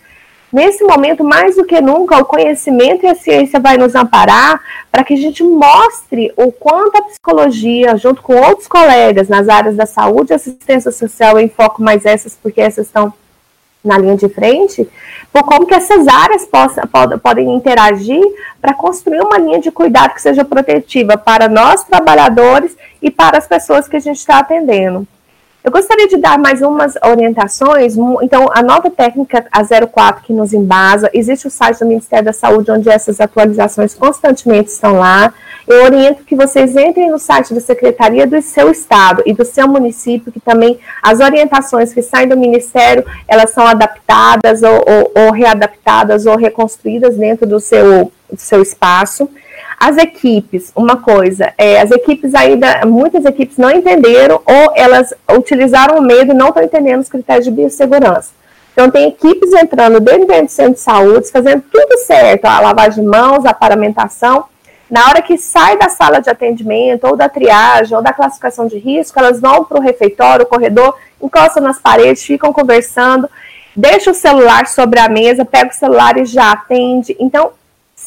Nesse momento, mais do que nunca, o conhecimento e a ciência vai nos amparar para que a gente mostre o quanto a psicologia, junto com outros colegas nas áreas da saúde e assistência social, em foco mais essas, porque essas estão na linha de frente, por como que essas áreas possa, pod, podem interagir para construir uma linha de cuidado que seja protetiva para nós, trabalhadores, e para as pessoas que a gente está atendendo. Eu gostaria de dar mais umas orientações. Então, a nova técnica a 04 que nos embasa, existe o site do Ministério da Saúde, onde essas atualizações constantemente estão lá. Eu oriento que vocês entrem no site da Secretaria do seu Estado e do seu município, que também as orientações que saem do Ministério, elas são adaptadas ou, ou, ou readaptadas ou reconstruídas dentro do seu, do seu espaço. As equipes, uma coisa, é, as equipes ainda, muitas equipes não entenderam ou elas utilizaram o medo e não estão entendendo os critérios de biossegurança. Então, tem equipes entrando dentro do centro de saúde, fazendo tudo certo, a lavagem de mãos, a paramentação. Na hora que sai da sala de atendimento, ou da triagem, ou da classificação de risco, elas vão para o refeitório, o corredor, encostam nas paredes, ficam conversando, deixa o celular sobre a mesa, pega o celular e já atende. Então,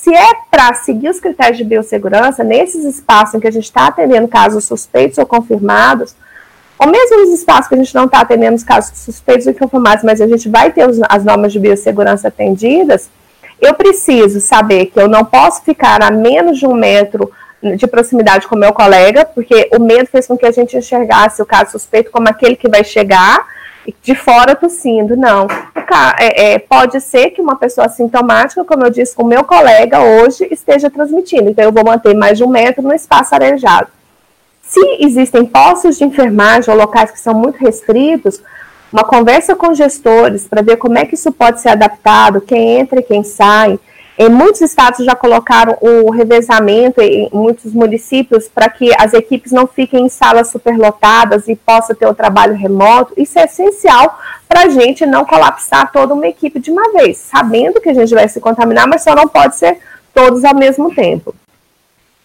se é para seguir os critérios de biossegurança, nesses espaços em que a gente está atendendo casos suspeitos ou confirmados, ou mesmo nos espaços que a gente não está atendendo os casos suspeitos e confirmados, mas a gente vai ter os, as normas de biossegurança atendidas, eu preciso saber que eu não posso ficar a menos de um metro de proximidade com o meu colega, porque o medo fez com que a gente enxergasse o caso suspeito como aquele que vai chegar de fora tossindo. Não. É, é, pode ser que uma pessoa sintomática, como eu disse com o meu colega hoje, esteja transmitindo. Então, eu vou manter mais de um metro no espaço arejado. Se existem postos de enfermagem ou locais que são muito restritos, uma conversa com gestores para ver como é que isso pode ser adaptado, quem entra e quem sai. Em muitos estados já colocaram o revezamento em muitos municípios para que as equipes não fiquem em salas superlotadas e possa ter o trabalho remoto. Isso é essencial para a gente não colapsar toda uma equipe de uma vez, sabendo que a gente vai se contaminar, mas só não pode ser todos ao mesmo tempo.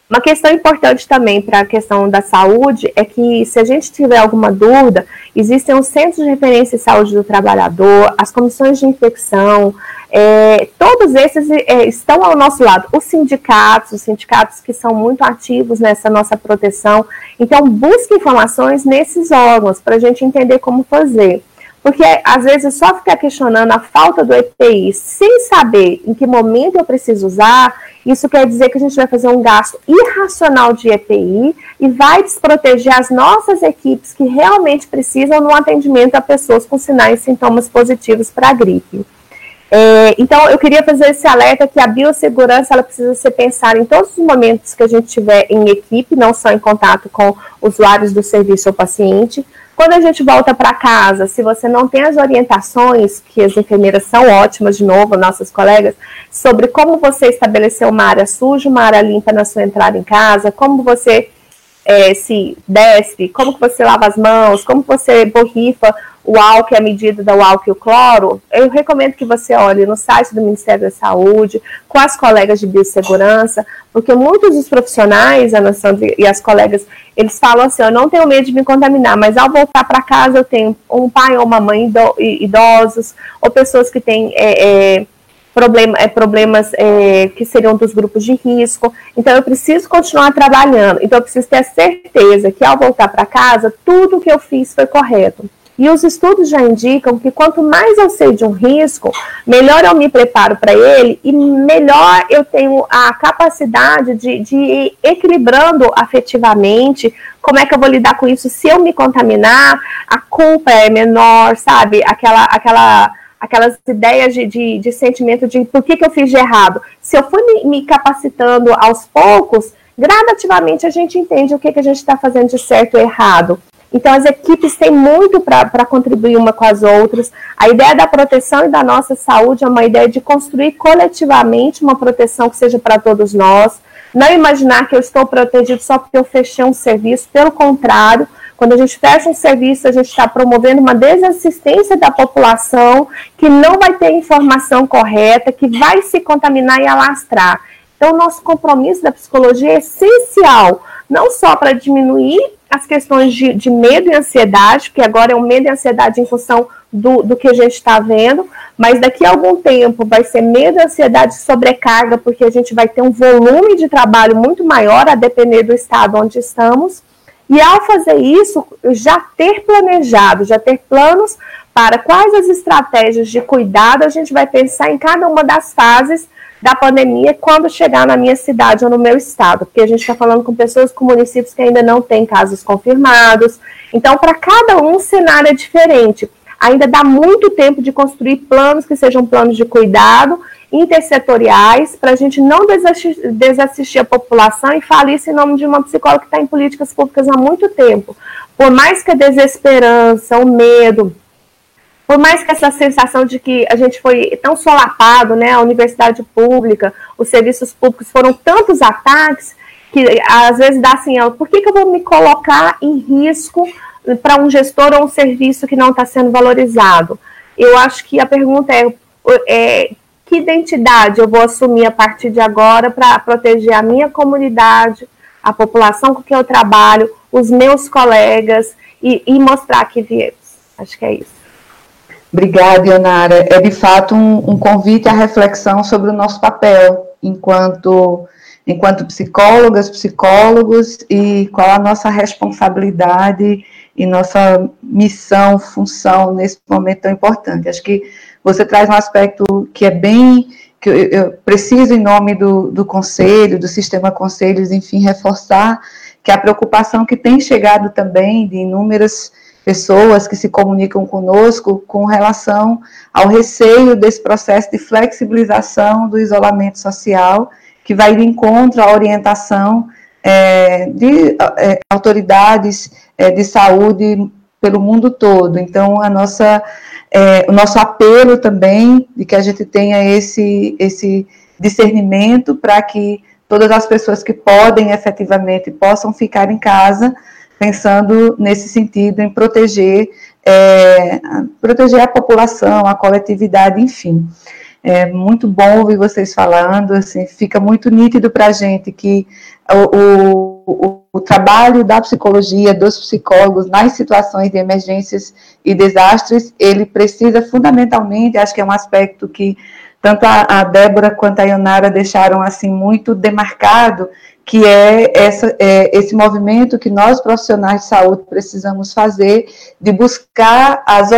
Uma questão importante também para a questão da saúde é que, se a gente tiver alguma dúvida, existem os centros de referência de saúde do trabalhador, as comissões de infecção, é, todos esses é, estão ao nosso lado. Os sindicatos, os sindicatos que são muito ativos nessa nossa proteção. Então, busque informações nesses órgãos para a gente entender como fazer. Porque às vezes só ficar questionando a falta do EPI sem saber em que momento eu preciso usar, isso quer dizer que a gente vai fazer um gasto irracional de EPI e vai desproteger as nossas equipes que realmente precisam no atendimento a pessoas com sinais e sintomas positivos para a gripe. É, então, eu queria fazer esse alerta que a biossegurança ela precisa ser pensada em todos os momentos que a gente tiver em equipe, não só em contato com usuários do serviço ou paciente, quando a gente volta para casa, se você não tem as orientações, que as enfermeiras são ótimas, de novo, nossas colegas, sobre como você estabelecer uma área suja, uma área limpa na sua entrada em casa, como você é, se desce, como que você lava as mãos, como você borrifa o álcool a medida do álcool e o cloro, eu recomendo que você olhe no site do Ministério da Saúde, com as colegas de biossegurança, porque muitos dos profissionais, a noção e as colegas, eles falam assim, eu não tenho medo de me contaminar, mas ao voltar para casa eu tenho um pai ou uma mãe idosos, ou pessoas que têm é, é, problema, é, problemas é, que seriam dos grupos de risco. Então, eu preciso continuar trabalhando. Então, eu preciso ter a certeza que ao voltar para casa, tudo que eu fiz foi correto. E os estudos já indicam que quanto mais eu sei de um risco, melhor eu me preparo para ele e melhor eu tenho a capacidade de, de ir equilibrando afetivamente como é que eu vou lidar com isso se eu me contaminar, a culpa é menor, sabe? Aquela, aquela, aquelas ideias de, de, de sentimento de por que, que eu fiz de errado. Se eu fui me, me capacitando aos poucos, gradativamente a gente entende o que, que a gente está fazendo de certo e errado. Então, as equipes têm muito para contribuir uma com as outras. A ideia da proteção e da nossa saúde é uma ideia de construir coletivamente uma proteção que seja para todos nós. Não imaginar que eu estou protegido só porque eu fechei um serviço. Pelo contrário, quando a gente fecha um serviço, a gente está promovendo uma desassistência da população que não vai ter informação correta, que vai se contaminar e alastrar. Então, o nosso compromisso da psicologia é essencial, não só para diminuir as questões de, de, medo e ansiedade, porque agora é um medo e ansiedade em função do, do que a gente está vendo, mas daqui a algum tempo vai ser medo e ansiedade sobrecarga, porque a gente vai ter um volume de trabalho muito maior a depender do estado onde estamos. E ao fazer isso, já ter planejado, já ter planos para quais as estratégias de cuidado a gente vai pensar em cada uma das fases da pandemia quando chegar na minha cidade ou no meu estado, porque a gente está falando com pessoas com municípios que ainda não têm casos confirmados. Então, para cada um, o cenário é diferente. Ainda dá muito tempo de construir planos que sejam planos de cuidado intersetoriais, para a gente não desassistir, desassistir a população e falar isso em nome de uma psicóloga que está em políticas públicas há muito tempo. Por mais que a desesperança, o medo, por mais que essa sensação de que a gente foi tão solapado, né, a universidade pública, os serviços públicos foram tantos ataques, que às vezes dá assim, por que, que eu vou me colocar em risco para um gestor ou um serviço que não está sendo valorizado? Eu acho que a pergunta é, é que identidade eu vou assumir a partir de agora para proteger a minha comunidade, a população com quem eu trabalho, os meus colegas e, e mostrar que viemos. Acho que é isso. Obrigada, Ionara. É de fato um, um convite à reflexão sobre o nosso papel enquanto enquanto psicólogas, psicólogos e qual a nossa responsabilidade e nossa missão, função nesse momento tão importante. Acho que você traz um aspecto que é bem que eu, eu preciso em nome do, do conselho, do sistema conselhos, enfim, reforçar que a preocupação que tem chegado também de inúmeras pessoas que se comunicam conosco com relação ao receio desse processo de flexibilização do isolamento social, que vai de encontro à orientação é, de é, autoridades é, de saúde pelo mundo todo. Então, a nossa, é, o nosso apelo também de que a gente tenha esse, esse discernimento para que todas as pessoas que podem efetivamente possam ficar em casa, pensando nesse sentido em proteger, é, proteger a população, a coletividade, enfim. É muito bom ouvir vocês falando, assim, fica muito nítido para a gente que o, o, o, trabalho da psicologia, dos psicólogos nas situações de emergências e desastres, ele precisa fundamentalmente, acho que é um aspecto que tanto a, a Débora quanto a Ionara deixaram assim muito demarcado, que é, essa, é esse movimento que nós profissionais de saúde precisamos fazer de buscar as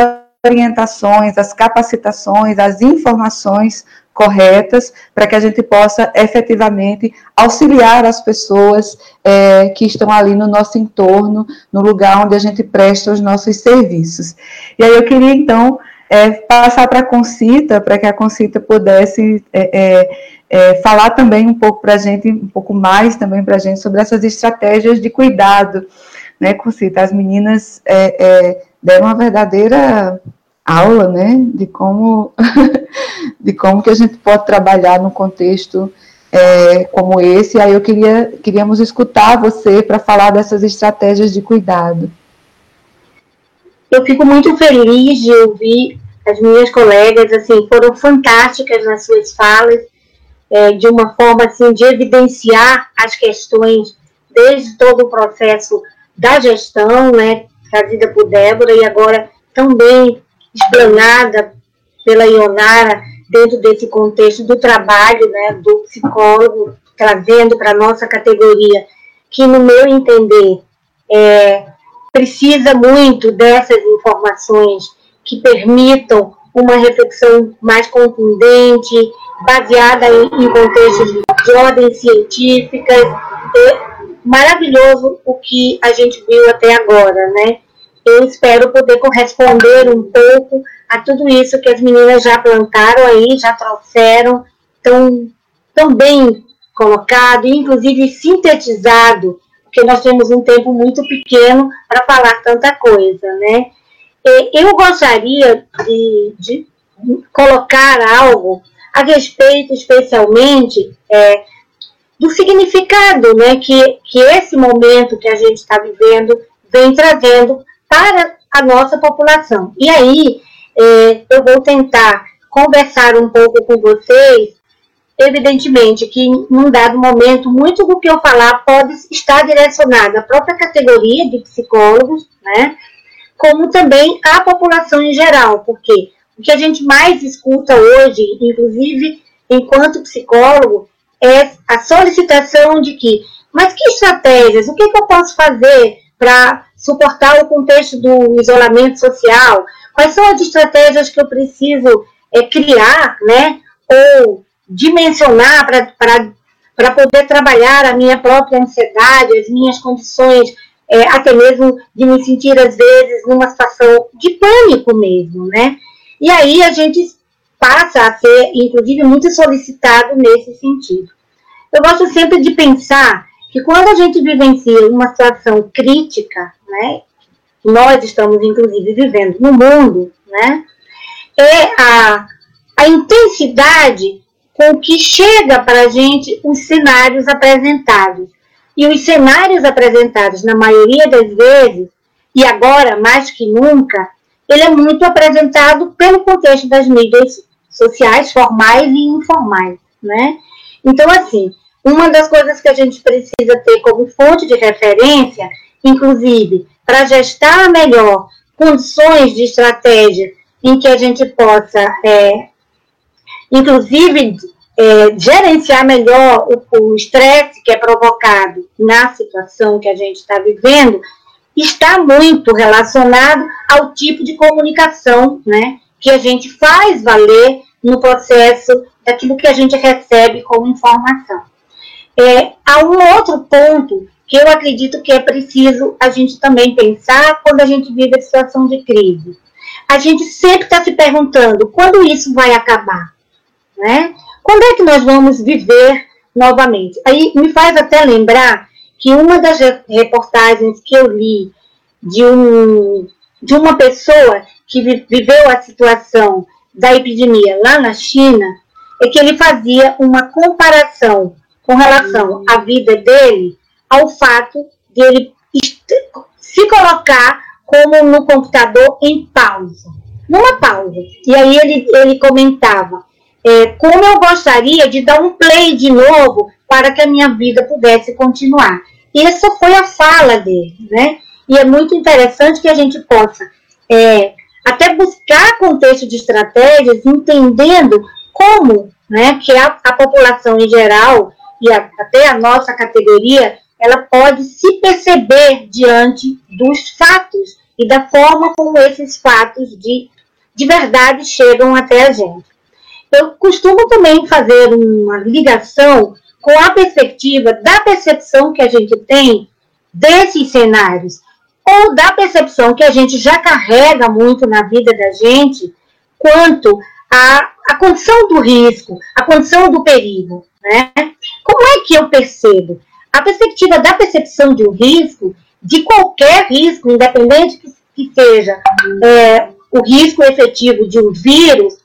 orientações, as capacitações, as informações corretas para que a gente possa efetivamente auxiliar as pessoas é, que estão ali no nosso entorno, no lugar onde a gente presta os nossos serviços. E aí eu queria então é, passar para a Concita, para que a Concita pudesse é, é, é falar também um pouco para a gente, um pouco mais também para a gente sobre essas estratégias de cuidado, né, Concita? As meninas é, deram uma verdadeira aula, né, de como, (laughs) de como que a gente pode trabalhar num contexto como esse. Aí eu queria, queríamos escutar você para falar dessas estratégias de cuidado. Eu fico muito feliz de ouvir as minhas colegas, assim, foram fantásticas nas suas falas, é, de uma forma, assim, de evidenciar as questões desde todo o processo da gestão, né, trazida por Débora e agora também explanada pela Ionara dentro desse contexto do trabalho, né, do psicólogo, trazendo para a nossa categoria, que no meu entender é, precisa muito dessas informações que permitam uma reflexão mais contundente, baseada em, em contextos de ordem científica. É maravilhoso o que a gente viu até agora, né? Eu espero poder corresponder um pouco a tudo isso que as meninas já plantaram aí, já trouxeram, tão, tão bem colocado, inclusive sintetizado porque nós temos um tempo muito pequeno para falar tanta coisa, né? Eu gostaria de, de colocar algo a respeito, especialmente, é, do significado né, que, que esse momento que a gente está vivendo vem trazendo para a nossa população. E aí, é, eu vou tentar conversar um pouco com vocês Evidentemente que, num dado momento, muito do que eu falar pode estar direcionado à própria categoria de psicólogos, né? Como também à população em geral, porque o que a gente mais escuta hoje, inclusive enquanto psicólogo, é a solicitação de que, mas que estratégias, o que, que eu posso fazer para suportar o contexto do isolamento social? Quais são as estratégias que eu preciso é, criar, né? Ou dimensionar para poder trabalhar a minha própria ansiedade, as minhas condições, é, até mesmo de me sentir, às vezes, numa situação de pânico mesmo, né? E aí a gente passa a ser, inclusive, muito solicitado nesse sentido. Eu gosto sempre de pensar que quando a gente vivencia uma situação crítica, né, nós estamos, inclusive, vivendo no mundo, né, é a, a intensidade com que chega para a gente os cenários apresentados. E os cenários apresentados, na maioria das vezes, e agora mais que nunca, ele é muito apresentado pelo contexto das mídias sociais, formais e informais, né? Então, assim, uma das coisas que a gente precisa ter como fonte de referência, inclusive, para gestar melhor condições de estratégia em que a gente possa é, inclusive é, gerenciar melhor o estresse que é provocado na situação que a gente está vivendo, está muito relacionado ao tipo de comunicação né, que a gente faz valer no processo daquilo que a gente recebe como informação. É, há um outro ponto que eu acredito que é preciso a gente também pensar quando a gente vive a situação de crise. A gente sempre está se perguntando quando isso vai acabar, né? Quando é que nós vamos viver novamente? Aí me faz até lembrar que uma das reportagens que eu li de, um, de uma pessoa que viveu a situação da epidemia lá na China é que ele fazia uma comparação com relação à vida dele ao fato de ele se colocar como no computador em pausa, numa pausa. E aí ele, ele comentava, é, como eu gostaria de dar um play de novo para que a minha vida pudesse continuar. E essa foi a fala dele, né? E é muito interessante que a gente possa é, até buscar contexto de estratégias, entendendo como né, que a, a população em geral e a, até a nossa categoria, ela pode se perceber diante dos fatos e da forma como esses fatos de, de verdade chegam até a gente. Eu costumo também fazer uma ligação com a perspectiva da percepção que a gente tem desses cenários, ou da percepção que a gente já carrega muito na vida da gente, quanto à, à condição do risco, a condição do perigo. Né? Como é que eu percebo? A perspectiva da percepção de um risco, de qualquer risco, independente que, que seja é, o risco efetivo de um vírus,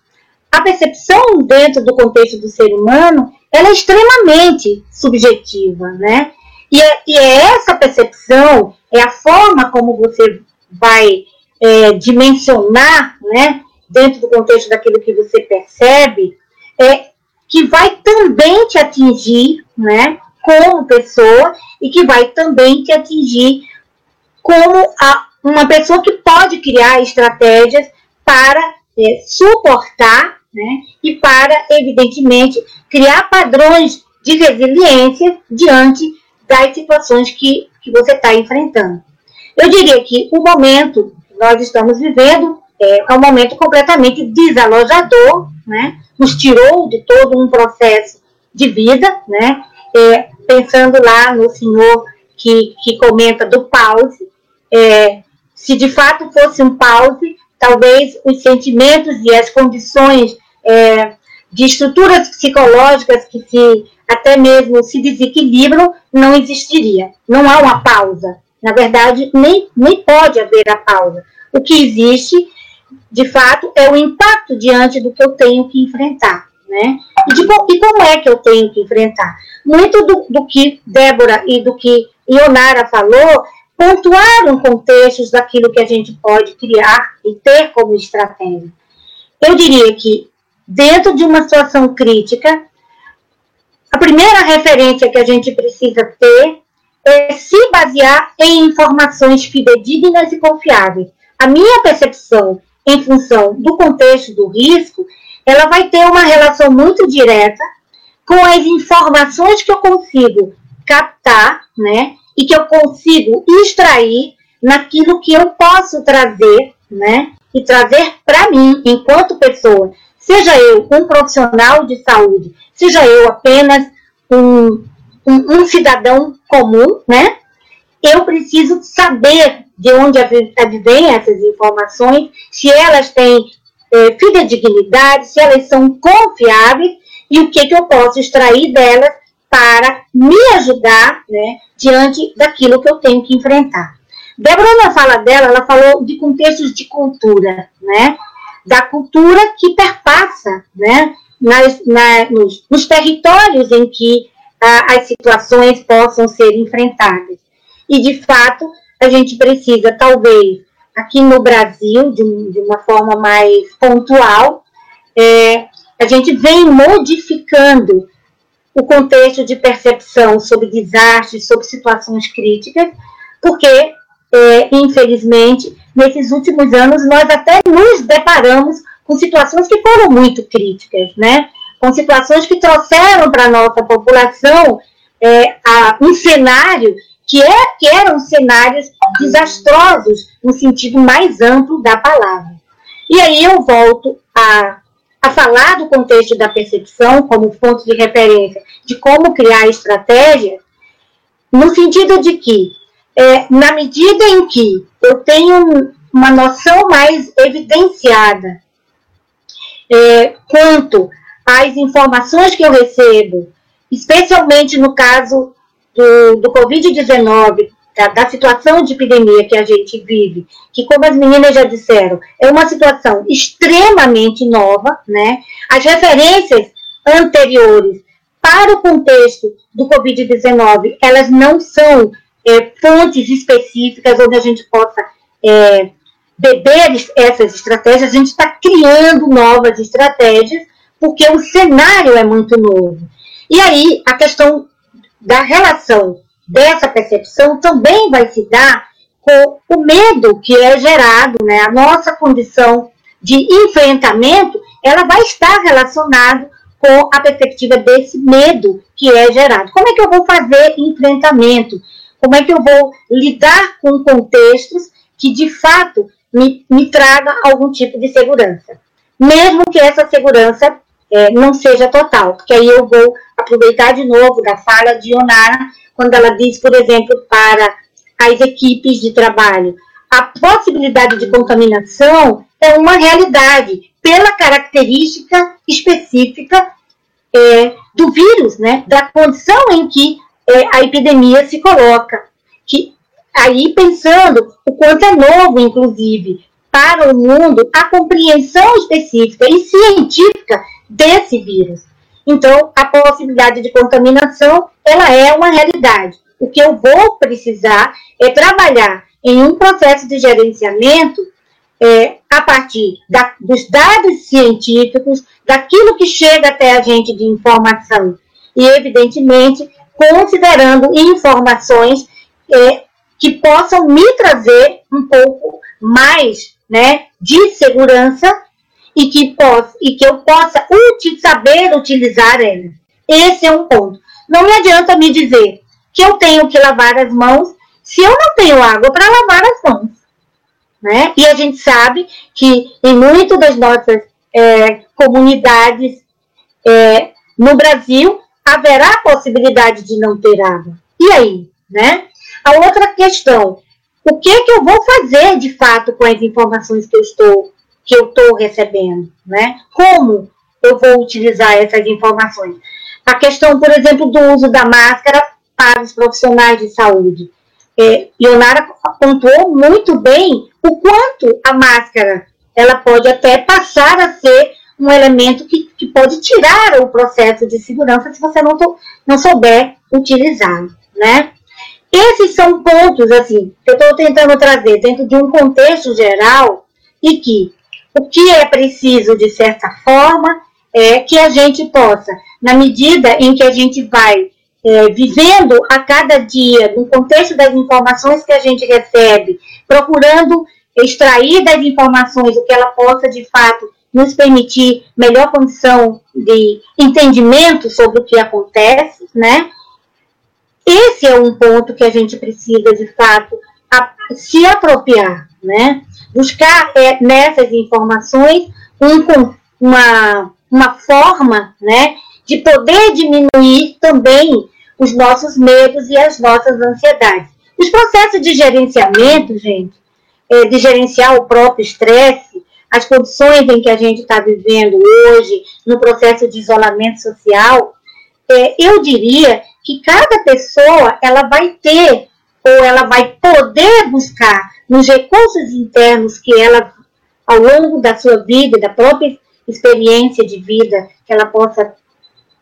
a percepção dentro do contexto do ser humano, ela é extremamente subjetiva, né? E é, e é essa percepção, é a forma como você vai é, dimensionar, né, dentro do contexto daquilo que você percebe, é que vai também te atingir, né, como pessoa e que vai também te atingir como a, uma pessoa que pode criar estratégias para é, suportar né, e para, evidentemente, criar padrões de resiliência diante das situações que, que você está enfrentando. Eu diria que o momento que nós estamos vivendo é, é um momento completamente desalojador, né, nos tirou de todo um processo de vida, né, é, pensando lá no senhor que, que comenta do pause, é, se de fato fosse um pause, talvez os sentimentos e as condições é, de estruturas psicológicas que se até mesmo se desequilibram não existiria. Não há uma pausa. Na verdade, nem, nem pode haver a pausa. O que existe, de fato, é o impacto diante do que eu tenho que enfrentar. Né? E, de, e como é que eu tenho que enfrentar? Muito do, do que Débora e do que Ionara falou pontuaram contextos daquilo que a gente pode criar e ter como estratégia. Eu diria que, dentro de uma situação crítica, a primeira referência que a gente precisa ter é se basear em informações fidedignas e confiáveis. A minha percepção, em função do contexto do risco, ela vai ter uma relação muito direta com as informações que eu consigo captar, né, e que eu consigo extrair naquilo que eu posso trazer, né, e trazer para mim enquanto pessoa, seja eu um profissional de saúde, seja eu apenas um, um, um cidadão comum, né, eu preciso saber de onde advêm essas informações, se elas têm é, fidedignidade, se elas são confiáveis e o que, que eu posso extrair delas para me ajudar né, diante daquilo que eu tenho que enfrentar. Débora, na fala dela, ela falou de contextos de cultura, né? Da cultura que perpassa, né? Nas, na, nos, nos, territórios em que ah, as situações possam ser enfrentadas. E, de fato, a gente precisa, talvez, aqui no Brasil, de, de uma forma mais pontual, é, a gente vem modificando o contexto de percepção sobre desastres, sobre situações críticas, porque, é, infelizmente, nesses últimos anos, nós até nos deparamos com situações que foram muito críticas, né? com situações que trouxeram para a nossa população é, a, um cenário que, é, que eram cenários desastrosos no sentido mais amplo da palavra. E aí eu volto a, a falar do contexto da percepção como ponto de referência de como criar estratégia, no sentido de que, é, na medida em que eu tenho uma noção mais evidenciada é, quanto às informações que eu recebo, especialmente no caso do, do Covid-19, da, da, situação de epidemia que a gente vive, que, como as meninas já disseram, é uma situação extremamente nova, né? As referências anteriores para o contexto do Covid-19, elas não são é, fontes específicas onde a gente possa é, beber essas estratégias, a gente está criando novas estratégias, porque o cenário é muito novo. E aí, a questão da relação dessa percepção também vai se dar com o medo que é gerado, né? A nossa condição de enfrentamento, ela vai estar relacionada com a perspectiva desse medo que é gerado. Como é que eu vou fazer enfrentamento? Como é que eu vou lidar com contextos que de fato me, me traga algum tipo de segurança? Mesmo que essa segurança é, não seja total, porque aí eu vou aproveitar de novo da fala de Onara, quando ela diz, por exemplo, para as equipes de trabalho, a possibilidade de contaminação é uma realidade, pela característica específica é, do vírus, né, da condição em que é, a epidemia se coloca. Que, aí pensando o quanto é novo, inclusive, para o mundo, a compreensão específica e científica desse vírus. Então, a possibilidade de contaminação, ela é uma realidade. O que eu vou precisar é trabalhar em um processo de gerenciamento é, a partir da, dos dados científicos, daquilo que chega até a gente de informação. E, evidentemente, considerando informações é, que possam me trazer um pouco mais né, de segurança e que, possa, e que eu possa saber utilizar ela. Esse é um ponto. Não me adianta me dizer que eu tenho que lavar as mãos se eu não tenho água para lavar as mãos. Né? E a gente sabe que em muitas das nossas é, comunidades é, no Brasil haverá a possibilidade de não ter água. E aí? Né? A outra questão, o que, que eu vou fazer de fato com as informações que eu estou que eu estou recebendo, né? Como eu vou utilizar essas informações? A questão, por exemplo, do uso da máscara para os profissionais de saúde. É, Leonara pontuou muito bem o quanto a máscara ela pode até passar a ser um elemento que, que pode tirar o processo de segurança se você não, to, não souber utilizar, né? Esses são pontos, assim, que eu estou tentando trazer dentro de um contexto geral e que o que é preciso, de certa forma, é que a gente possa, na medida em que a gente vai é, vivendo a cada dia, no contexto das informações que a gente recebe, procurando extrair das informações o que ela possa, de fato, nos permitir melhor condição de entendimento sobre o que acontece, né? Esse é um ponto que a gente precisa, de fato, a, se apropriar, né? Buscar é, nessas informações um, uma, uma forma né, de poder diminuir também os nossos medos e as nossas ansiedades. Os processos de gerenciamento, gente, é, de gerenciar o próprio estresse, as condições em que a gente está vivendo hoje, no processo de isolamento social, é, eu diria que cada pessoa ela vai ter ou ela vai poder buscar nos recursos internos que ela, ao longo da sua vida, da própria experiência de vida que ela possa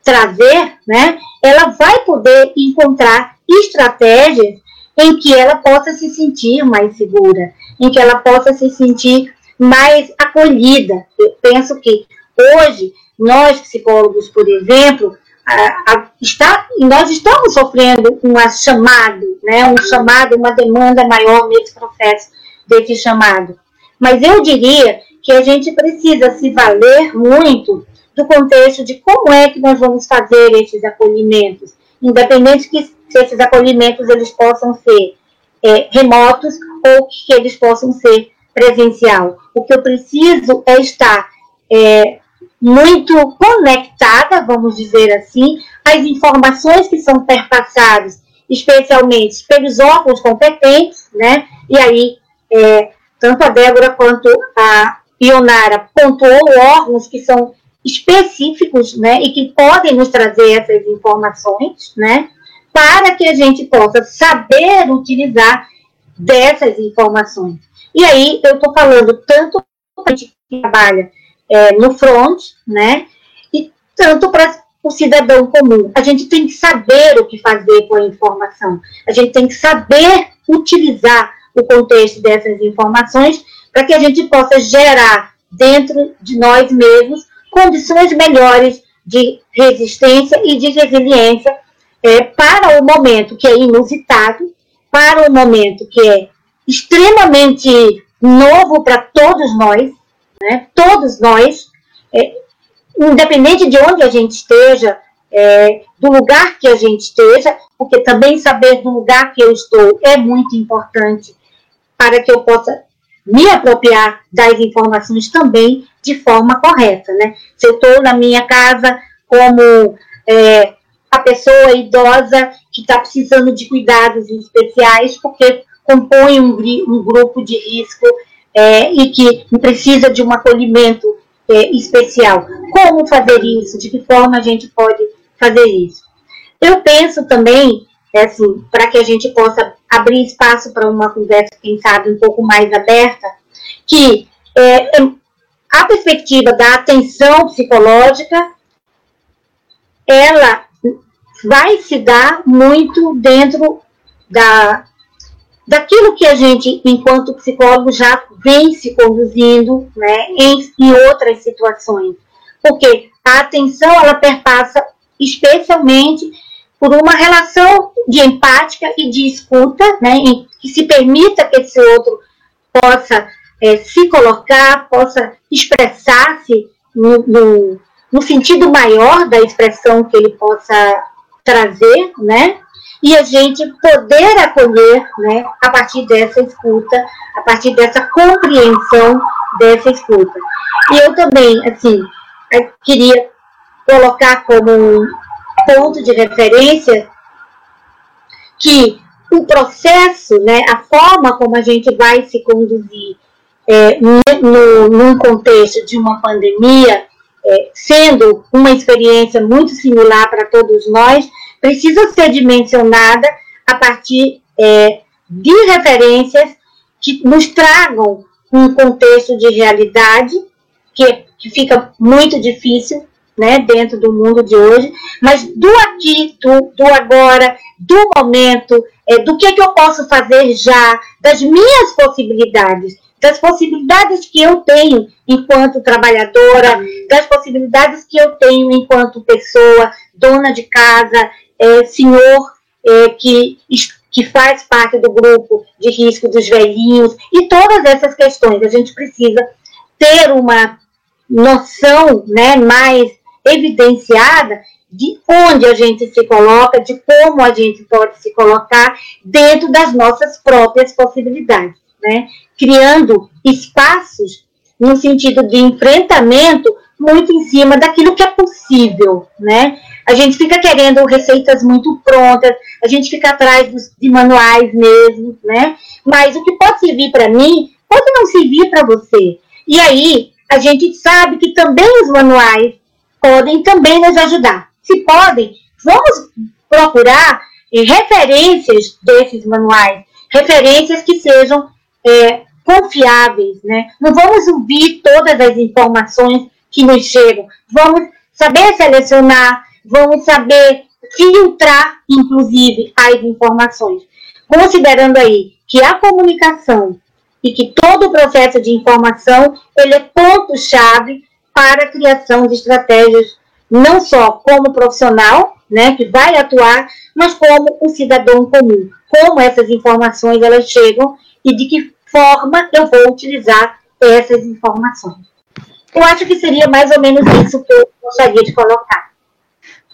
trazer, né, ela vai poder encontrar estratégias em que ela possa se sentir mais segura, em que ela possa se sentir mais acolhida. Eu penso que hoje, nós psicólogos, por exemplo, a, a, está, nós estamos sofrendo um chamado, né, um chamado, uma demanda maior nesse processo desse chamado. Mas eu diria que a gente precisa se valer muito do contexto de como é que nós vamos fazer esses acolhimentos, independente que se esses acolhimentos eles possam ser é, remotos ou que eles possam ser presencial. O que eu preciso é estar é, muito conectada, vamos dizer assim, às informações que são perpassadas, especialmente pelos órgãos competentes, né? E aí, é, tanto a Débora quanto a Ionara pontuou órgãos que são específicos, né? E que podem nos trazer essas informações, né? Para que a gente possa saber utilizar dessas informações. E aí, eu estou falando tanto para a gente que trabalha é, no front, né? E tanto para o cidadão comum. A gente tem que saber o que fazer com a informação. A gente tem que saber utilizar o contexto dessas informações para que a gente possa gerar dentro de nós mesmos condições melhores de resistência e de resiliência é, para o momento que é inusitado, para o momento que é extremamente novo para todos nós, né? todos nós, é, independente de onde a gente esteja, é, do lugar que a gente esteja, porque também saber do lugar que eu estou é muito importante para que eu possa me apropriar das informações também de forma correta, né? Se eu estou na minha casa como é, a pessoa idosa que está precisando de cuidados especiais, porque compõe um, um grupo de risco é, e que precisa de um acolhimento é, especial. Como fazer isso? De que forma a gente pode fazer isso? Eu penso também, é assim, para que a gente possa abrir espaço para uma conversa, quem sabe, um pouco mais aberta, que é, a perspectiva da atenção psicológica, ela vai se dar muito dentro da, daquilo que a gente, enquanto psicólogo, já vem se conduzindo né, em, em outras situações. Porque a atenção, ela perpassa especialmente por uma relação de empática e de escuta, né, que se permita que esse outro possa é, se colocar, possa expressar-se no, no, no, sentido maior da expressão que ele possa trazer, né? E a gente poder acolher, né, a partir dessa escuta, a partir dessa compreensão dessa escuta. E eu também, assim, queria colocar como ponto de referência que o processo, né, a forma como a gente vai se conduzir é, no, num contexto de uma pandemia, é, sendo uma experiência muito similar para todos nós, precisa ser dimensionada a partir é, de referências que nos tragam um contexto de realidade, que, que fica muito difícil né, dentro do mundo de hoje, mas do aqui, do, do agora, do momento, é, do que, que eu posso fazer já, das minhas possibilidades, das possibilidades que eu tenho enquanto trabalhadora, das possibilidades que eu tenho enquanto pessoa, dona de casa, é, senhor é, que, que faz parte do grupo de risco dos velhinhos, e todas essas questões. A gente precisa ter uma noção né, mais evidenciada de onde a gente se coloca, de como a gente pode se colocar dentro das nossas próprias possibilidades, né? criando espaços no sentido de enfrentamento muito em cima daquilo que é possível, né? A gente fica querendo receitas muito prontas, a gente fica atrás dos, de manuais mesmo, né? Mas o que pode servir para mim pode não servir para você. E aí a gente sabe que também os manuais podem também nos ajudar. Se podem, vamos procurar eh, referências desses manuais, referências que sejam é, confiáveis, né? Não vamos ouvir todas as informações que nos chegam, vamos saber selecionar, vamos saber filtrar, inclusive, as informações. Considerando aí que a comunicação e que todo o processo de informação ele é ponto-chave para a criação de estratégias, não só como profissional, né, que vai atuar, mas como um cidadão comum. Como essas informações elas chegam e de que forma eu vou utilizar essas informações. Eu acho que seria mais ou menos isso que eu gostaria de colocar.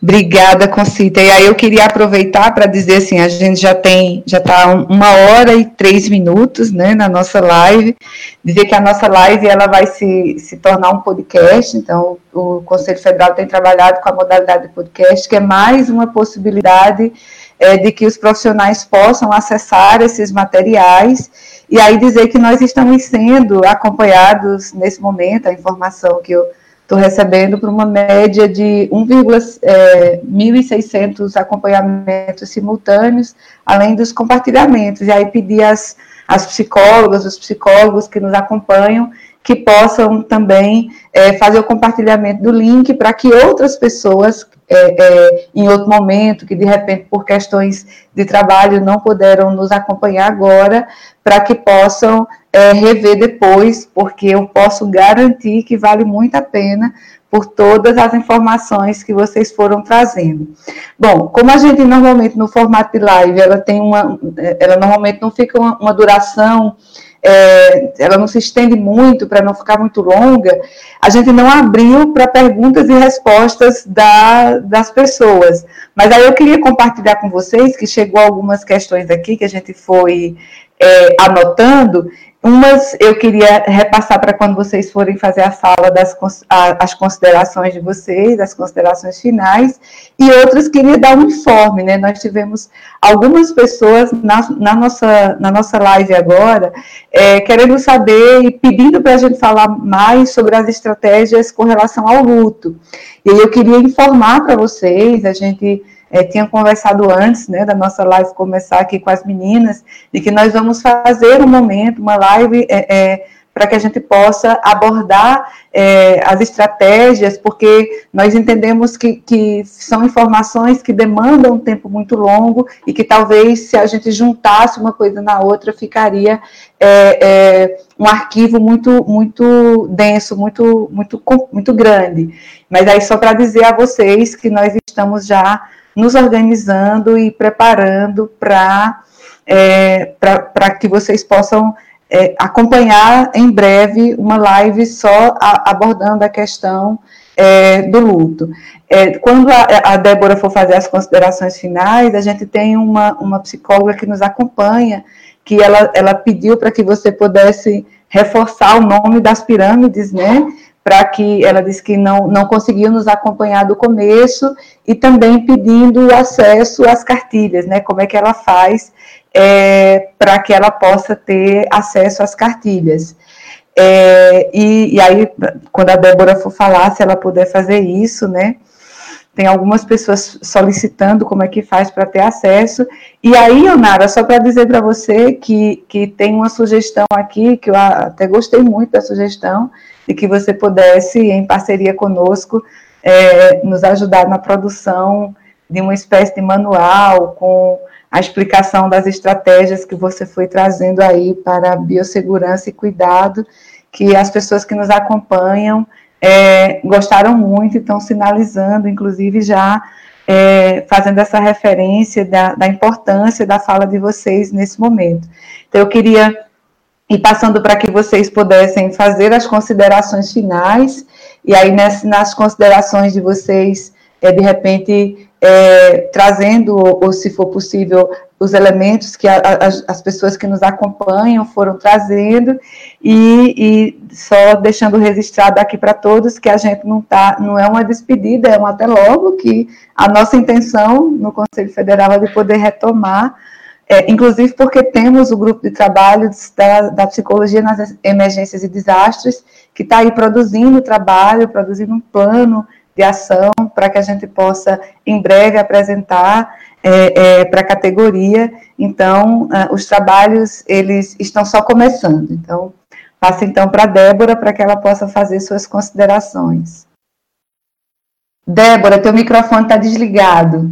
Obrigada, Concita. E aí eu queria aproveitar para dizer assim, a gente já tem, já está uma hora e três minutos, né, na nossa live. Dizer que a nossa live ela vai se, se tornar um podcast. Então, o Conselho Federal tem trabalhado com a modalidade de podcast, que é mais uma possibilidade é, de que os profissionais possam acessar esses materiais. E aí dizer que nós estamos sendo acompanhados nesse momento, a informação que eu estou recebendo por uma média de 1,600 é, acompanhamentos simultâneos, além dos compartilhamentos. E aí pedir às, às psicólogas, os psicólogos que nos acompanham, que possam também é, fazer o compartilhamento do link para que outras pessoas, é, é, em outro momento, que de repente por questões de trabalho não puderam nos acompanhar agora, para que possam é, rever depois, porque eu posso garantir que vale muito a pena por todas as informações que vocês foram trazendo. Bom, como a gente normalmente no formato de live, ela tem uma, ela normalmente não fica uma, uma duração é, ela não se estende muito para não ficar muito longa, a gente não abriu para perguntas e respostas da, das pessoas. Mas aí eu queria compartilhar com vocês que chegou algumas questões aqui que a gente foi é, anotando Umas eu queria repassar para quando vocês forem fazer a fala das as considerações de vocês, as considerações finais, e outras queria dar um informe, né? Nós tivemos algumas pessoas na, na nossa, na nossa live agora é, querendo saber e pedindo para a gente falar mais sobre as estratégias com relação ao luto. E eu queria informar para vocês, a gente é, tinha conversado antes, né, da nossa live começar aqui com as meninas, de que nós vamos fazer um momento, uma live é, é, para que a gente possa abordar é, as estratégias, porque nós entendemos que, que são informações que demandam um tempo muito longo e que talvez se a gente juntasse uma coisa na outra ficaria é, é, um arquivo muito muito denso, muito muito muito grande. Mas aí só para dizer a vocês que nós estamos já nos organizando e preparando para é, que vocês possam é, acompanhar em breve uma live só a, abordando a questão é, do luto. É, quando a, a, Débora for fazer as considerações finais, a gente tem uma, uma psicóloga que nos acompanha, que ela, ela pediu para que você pudesse reforçar o nome das pirâmides, né? para que ela disse que não, não conseguiu nos acompanhar do começo e também pedindo acesso às cartilhas, né? Como é que ela faz é, para que ela possa ter acesso às cartilhas. É, e, e, aí, quando a Débora for falar, se ela puder fazer isso, né? Tem algumas pessoas solicitando como é que faz para ter acesso. E aí, Onara, só para dizer para você que, que tem uma sugestão aqui, que eu até gostei muito da sugestão, de que você pudesse, em parceria conosco, é, nos ajudar na produção de uma espécie de manual com a explicação das estratégias que você foi trazendo aí para biossegurança e cuidado, que as pessoas que nos acompanham é, gostaram muito e estão sinalizando, inclusive já é, fazendo essa referência da, da importância da fala de vocês nesse momento. Então, eu queria e passando para que vocês pudessem fazer as considerações finais, e aí nas, nas considerações de vocês, é, de repente, é, trazendo, ou, se for possível, os elementos que a, a, as pessoas que nos acompanham foram trazendo, e, e só deixando registrado aqui para todos que a gente não tá, não é uma despedida, é um até logo, que a nossa intenção no Conselho Federal é de poder retomar é, inclusive porque temos o grupo de trabalho da, da psicologia nas emergências e desastres, que está aí produzindo trabalho, produzindo um plano de ação para que a gente possa, em breve, apresentar é, é, para a categoria. Então, uh, os trabalhos, eles estão só começando. Então, passo então para Débora, para que ela possa fazer suas considerações. Débora, teu microfone está desligado.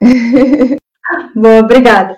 (laughs) Boa, obrigada.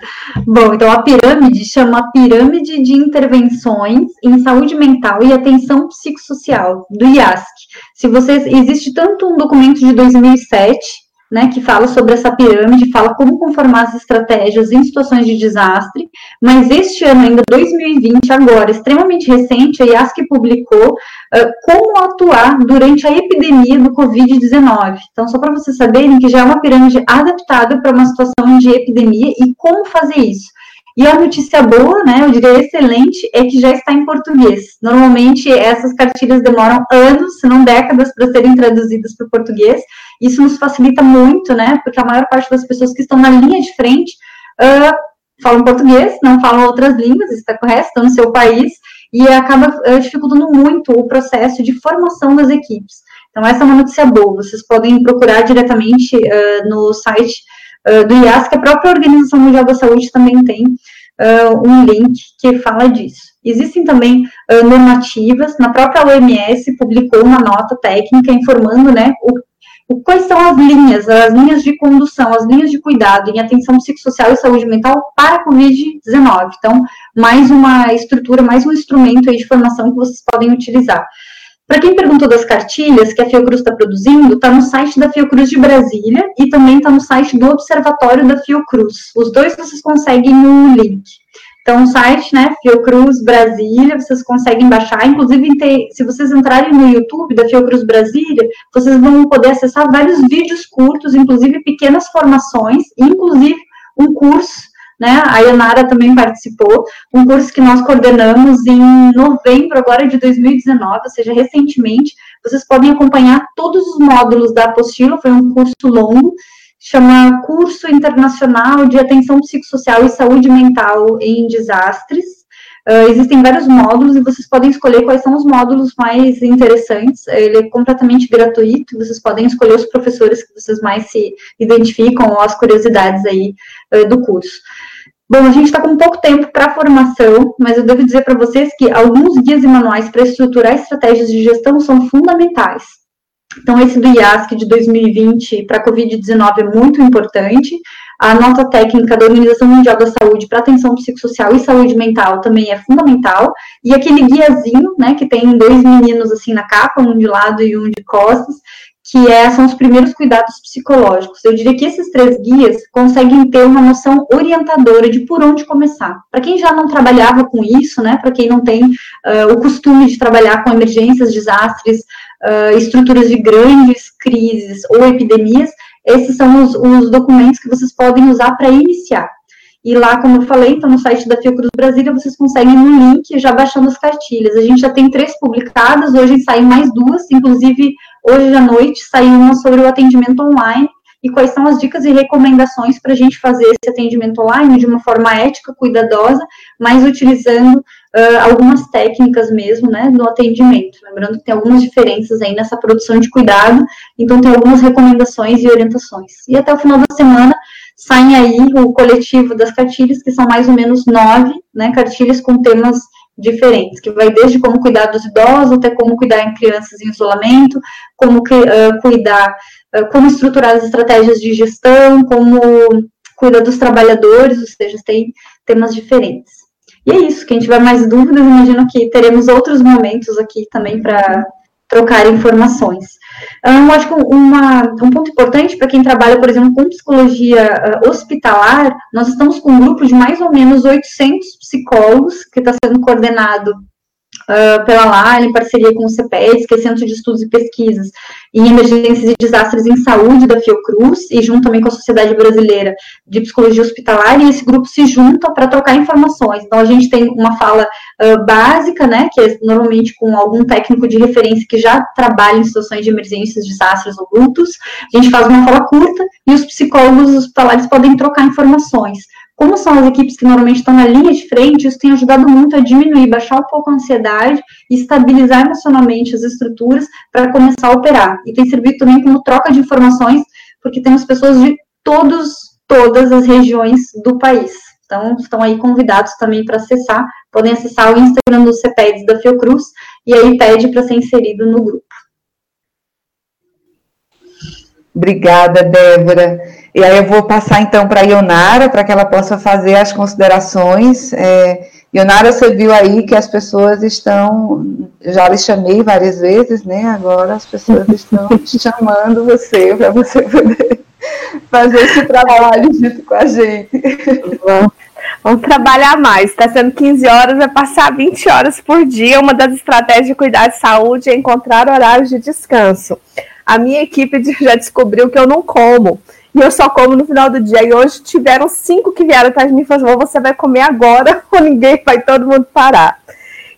Bom, então a pirâmide chama Pirâmide de Intervenções em Saúde Mental e Atenção Psicossocial, do IASC. Se vocês, existe tanto um documento de 2007, né, que fala sobre essa pirâmide, fala como conformar as estratégias em situações de desastre, Mas este ano, ainda 2020, agora, extremamente recente, a IASC publicou uh, como atuar durante a epidemia do Covid-19. Então, só para vocês saberem que já é uma pirâmide adaptada para uma situação de epidemia e como fazer isso. E a notícia boa, né, eu diria excelente, é que já está em português. Normalmente essas cartilhas demoram anos, se não décadas, para serem traduzidas para o português. Isso nos facilita muito, né, porque a maior parte das pessoas que estão na linha de frente uh, falam português, não falam outras línguas, está correto, estão no seu país, e acaba uh, dificultando muito o processo de formação das equipes. Então, essa é uma notícia boa. Vocês podem procurar diretamente uh, no site uh, do IAS, que a própria Organização Mundial da Saúde também tem uh, um link que fala disso. Existem também uh, normativas, na própria OMS publicou uma nota técnica informando, né, o, o, quais são as linhas, as linhas de condução, as linhas de cuidado em atenção psicossocial e saúde mental para a Covid-19. Então, mais uma estrutura, mais um instrumento de formação que vocês podem utilizar. Para quem perguntou das cartilhas que a Fiocruz está produzindo, está no site da Fiocruz de Brasília e também está no site do Observatório da Fiocruz. Os dois vocês conseguem no link. Então, o site, né, Fiocruz Brasília, vocês conseguem baixar. Inclusive, se vocês entrarem no YouTube da Fiocruz Brasília, vocês vão poder acessar vários vídeos curtos, inclusive pequenas formações, inclusive um curso né? A Yanara também participou, um curso que nós coordenamos em novembro agora de 2019, ou seja, recentemente. Vocês podem acompanhar todos os módulos da apostila, foi um curso longo, chama Curso Internacional de Atenção Psicossocial e Saúde Mental em Desastres. Uh, existem vários módulos e vocês podem escolher quais são os módulos mais interessantes. Ele é completamente gratuito, vocês podem escolher os professores que vocês mais se identificam ou as curiosidades aí uh, do curso. Bom, a gente está com pouco tempo para formação, mas eu devo dizer para vocês que alguns guias e manuais para estruturar estratégias de gestão são fundamentais. Então, esse do IASC de 2020 para a Covid-19 é muito importante. A nota técnica da Organização Mundial da Saúde para atenção psicossocial e saúde mental também é fundamental. E aquele guiazinho, né, que tem dois meninos assim na capa, um de lado e um de costas, que é, são os primeiros cuidados psicológicos. Eu diria que esses três guias conseguem ter uma noção orientadora de por onde começar. Para quem já não trabalhava com isso, né, para quem não tem uh, o costume de trabalhar com emergências, desastres, uh, estruturas de grandes crises ou epidemias, esses são os, os documentos que vocês podem usar para iniciar. E lá, como eu falei, então no site da Fiocruz Brasília, vocês conseguem no link já baixando as cartilhas. A gente já tem três publicadas, hoje saem mais duas, inclusive hoje à noite saiu uma sobre o atendimento online e quais são as dicas e recomendações para a gente fazer esse atendimento online de uma forma ética, cuidadosa, mas utilizando uh, algumas técnicas mesmo, né, no atendimento. Lembrando que tem algumas diferenças aí nessa produção de cuidado, então tem algumas recomendações e orientações. E até o final da semana saem aí o coletivo das cartilhas, que são mais ou menos nove, né, cartilhas com temas diferentes, que vai desde como cuidar dos idosos até como cuidar em crianças em isolamento, como que, uh, cuidar, uh, como estruturar as estratégias de gestão, como cuidar dos trabalhadores, ou seja, tem temas diferentes. E é isso, quem tiver mais dúvidas, imagino que teremos outros momentos aqui também para trocar informações. Eu acho que uma, um ponto importante para quem trabalha, por exemplo, com psicologia uh, hospitalar, nós estamos com um grupo de mais ou menos 800 psicólogos que está sendo coordenado uh, pela LAR, em parceria com o CPES, que é Centro de Estudos e Pesquisas em Emergências e Desastres em Saúde da Fiocruz, e junto também com a Sociedade Brasileira de Psicologia Hospitalar, e esse grupo se junta para trocar informações. Então, a gente tem uma fala uh, básica, né, que é normalmente com algum técnico de referência que já trabalha em situações de emergências, desastres ou lutos, a gente faz uma fala curta, e os psicólogos hospitalares podem trocar informações. Como são as equipes que normalmente estão na linha de frente, isso tem ajudado muito a diminuir, baixar um pouco a ansiedade e estabilizar emocionalmente as estruturas para começar a operar. E tem servido também como troca de informações, porque temos pessoas de todos, todas as regiões do país. Então, estão aí convidados também para acessar, podem acessar o Instagram do CPEDS da Fiocruz, e aí pede para ser inserido no grupo. Obrigada, Débora. E aí eu vou passar então para a Ionara, para que ela possa fazer as considerações. É, Ionara, você viu aí que as pessoas estão, já lhe chamei várias vezes, né? Agora as pessoas estão (laughs) chamando você para você poder fazer esse trabalho junto com a gente. Bom, Vamos trabalhar mais. Está sendo 15 horas, vai passar 20 horas por dia. Uma das estratégias de cuidar de saúde é encontrar horários de descanso. A minha equipe já descobriu que eu não como. E eu só como no final do dia. E hoje tiveram cinco que vieram atrás de mim e falaram: você vai comer agora (laughs) ou ninguém vai todo mundo parar.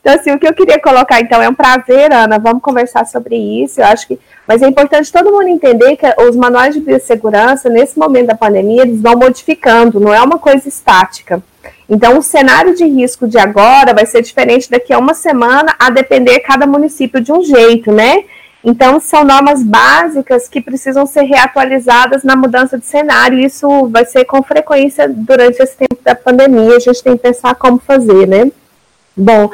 Então, assim, o que eu queria colocar, então, é um prazer, Ana, vamos conversar sobre isso. Eu acho que, mas é importante todo mundo entender que os manuais de biossegurança, nesse momento da pandemia, eles vão modificando, não é uma coisa estática. Então, o cenário de risco de agora vai ser diferente daqui a uma semana, a depender cada município de um jeito, né? Então, são normas básicas que precisam ser reatualizadas na mudança de cenário. Isso vai ser com frequência durante esse tempo da pandemia. A gente tem que pensar como fazer, né? Bom,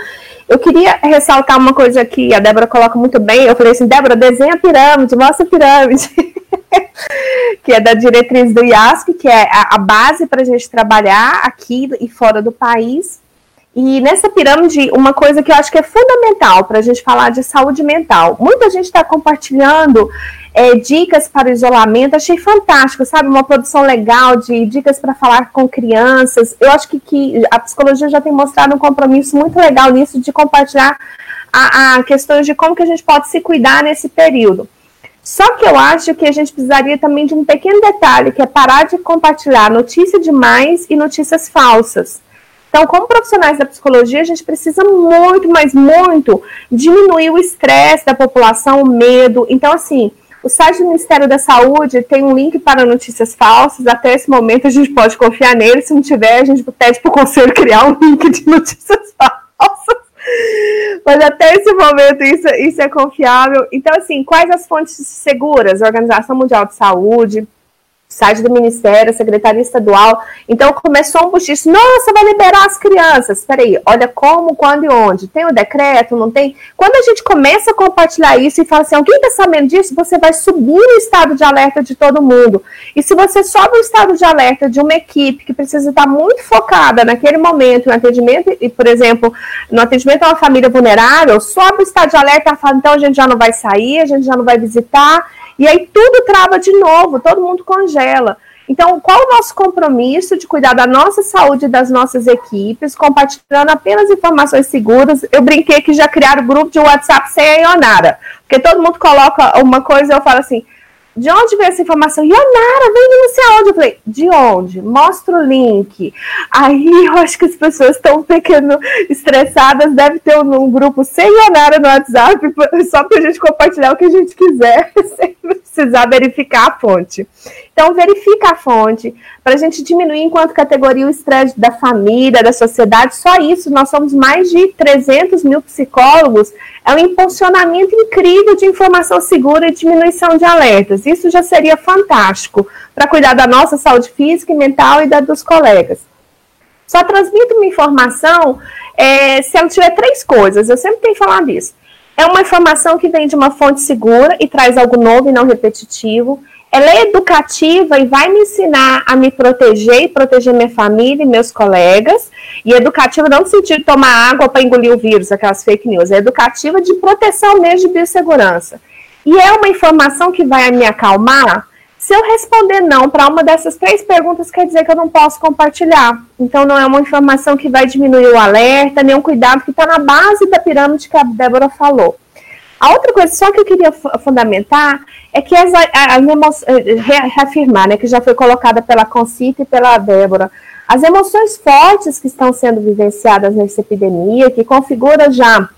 eu queria ressaltar uma coisa que a Débora coloca muito bem. Eu falei assim, Débora, desenha a pirâmide, mostra a pirâmide. (laughs) que é da diretriz do IASC, que é a, a base para a gente trabalhar aqui e fora do país. E nessa pirâmide, uma coisa que eu acho que é fundamental para a gente falar de saúde mental. Muita gente está compartilhando é, dicas para isolamento, achei fantástico, sabe? Uma produção legal de dicas para falar com crianças. Eu acho que, que a psicologia já tem mostrado um compromisso muito legal nisso de compartilhar a, a questões de como que a gente pode se cuidar nesse período. Só que eu acho que a gente precisaria também de um pequeno detalhe, que é parar de compartilhar notícia demais e notícias falsas. Então, como profissionais da psicologia, a gente precisa muito, mas muito, diminuir o estresse da população, o medo. Então, assim, o site do Ministério da Saúde tem um link para notícias falsas. Até esse momento a gente pode confiar nele. Se não tiver, a gente pede para o conselho criar um link de notícias (laughs) falsas. Mas até esse momento isso, isso é confiável. Então, assim, quais as fontes seguras? Organização Mundial de Saúde, site do Ministério, Secretaria Estadual. Então começou um buchicho, nossa, vai liberar as crianças. Espera aí, olha como, quando e onde. Tem o decreto, não tem? Quando a gente começa a compartilhar isso e fala assim, alguém está sabendo disso? Você vai subir o estado de alerta de todo mundo. E se você sobe o estado de alerta de uma equipe que precisa estar muito focada naquele momento, no atendimento, e, por exemplo, no atendimento a uma família vulnerável, sobe o estado de alerta e fala, então a gente já não vai sair, a gente já não vai visitar, e aí tudo trava de novo, todo mundo congela. Então, qual o nosso compromisso de cuidar da nossa saúde e das nossas equipes, compartilhando apenas informações seguras? Eu brinquei que já criaram grupo de WhatsApp sem a Ionara, porque todo mundo coloca uma coisa e eu falo assim: de onde veio essa informação? Ionara, vem de não sei aonde. Eu falei, de onde? Mostra o link. Aí (laughs) eu acho que as pessoas estão pequeno estressadas, deve ter um, um, grupo sem Ionara no WhatsApp, (laughs) só para a gente compartilhar o que a gente quiser, (laughs) sem precisar verificar a fonte. Então, verifica a fonte, para a gente diminuir enquanto categoria o estresse da família, da sociedade. Só isso, nós somos mais de 300 mil psicólogos. É um impulsionamento incrível de informação segura e diminuição de alertas. Isso já seria fantástico para cuidar da nossa saúde física e mental e da dos colegas. Só transmito uma informação é, se ela tiver três coisas. Eu sempre tenho falado isso. É uma informação que vem de uma fonte segura e traz algo novo e não repetitivo ela é educativa e vai me ensinar a me proteger e proteger minha família e meus colegas. E educativa não no sentido de tomar água para engolir o vírus, aquelas fake news. É educativa de proteção mesmo de biossegurança. E é uma informação que vai me acalmar. Se eu responder não para uma dessas três perguntas, quer dizer que eu não posso compartilhar. Então, não é uma informação que vai diminuir o alerta, nem um cuidado que está na base da pirâmide que a Débora falou. A outra coisa só que eu queria fundamentar é que as, as eh, reafirmar, né, que já foi colocada pela Concita e pela Débora, as emoções fortes que estão sendo vivenciadas nessa epidemia, que configura já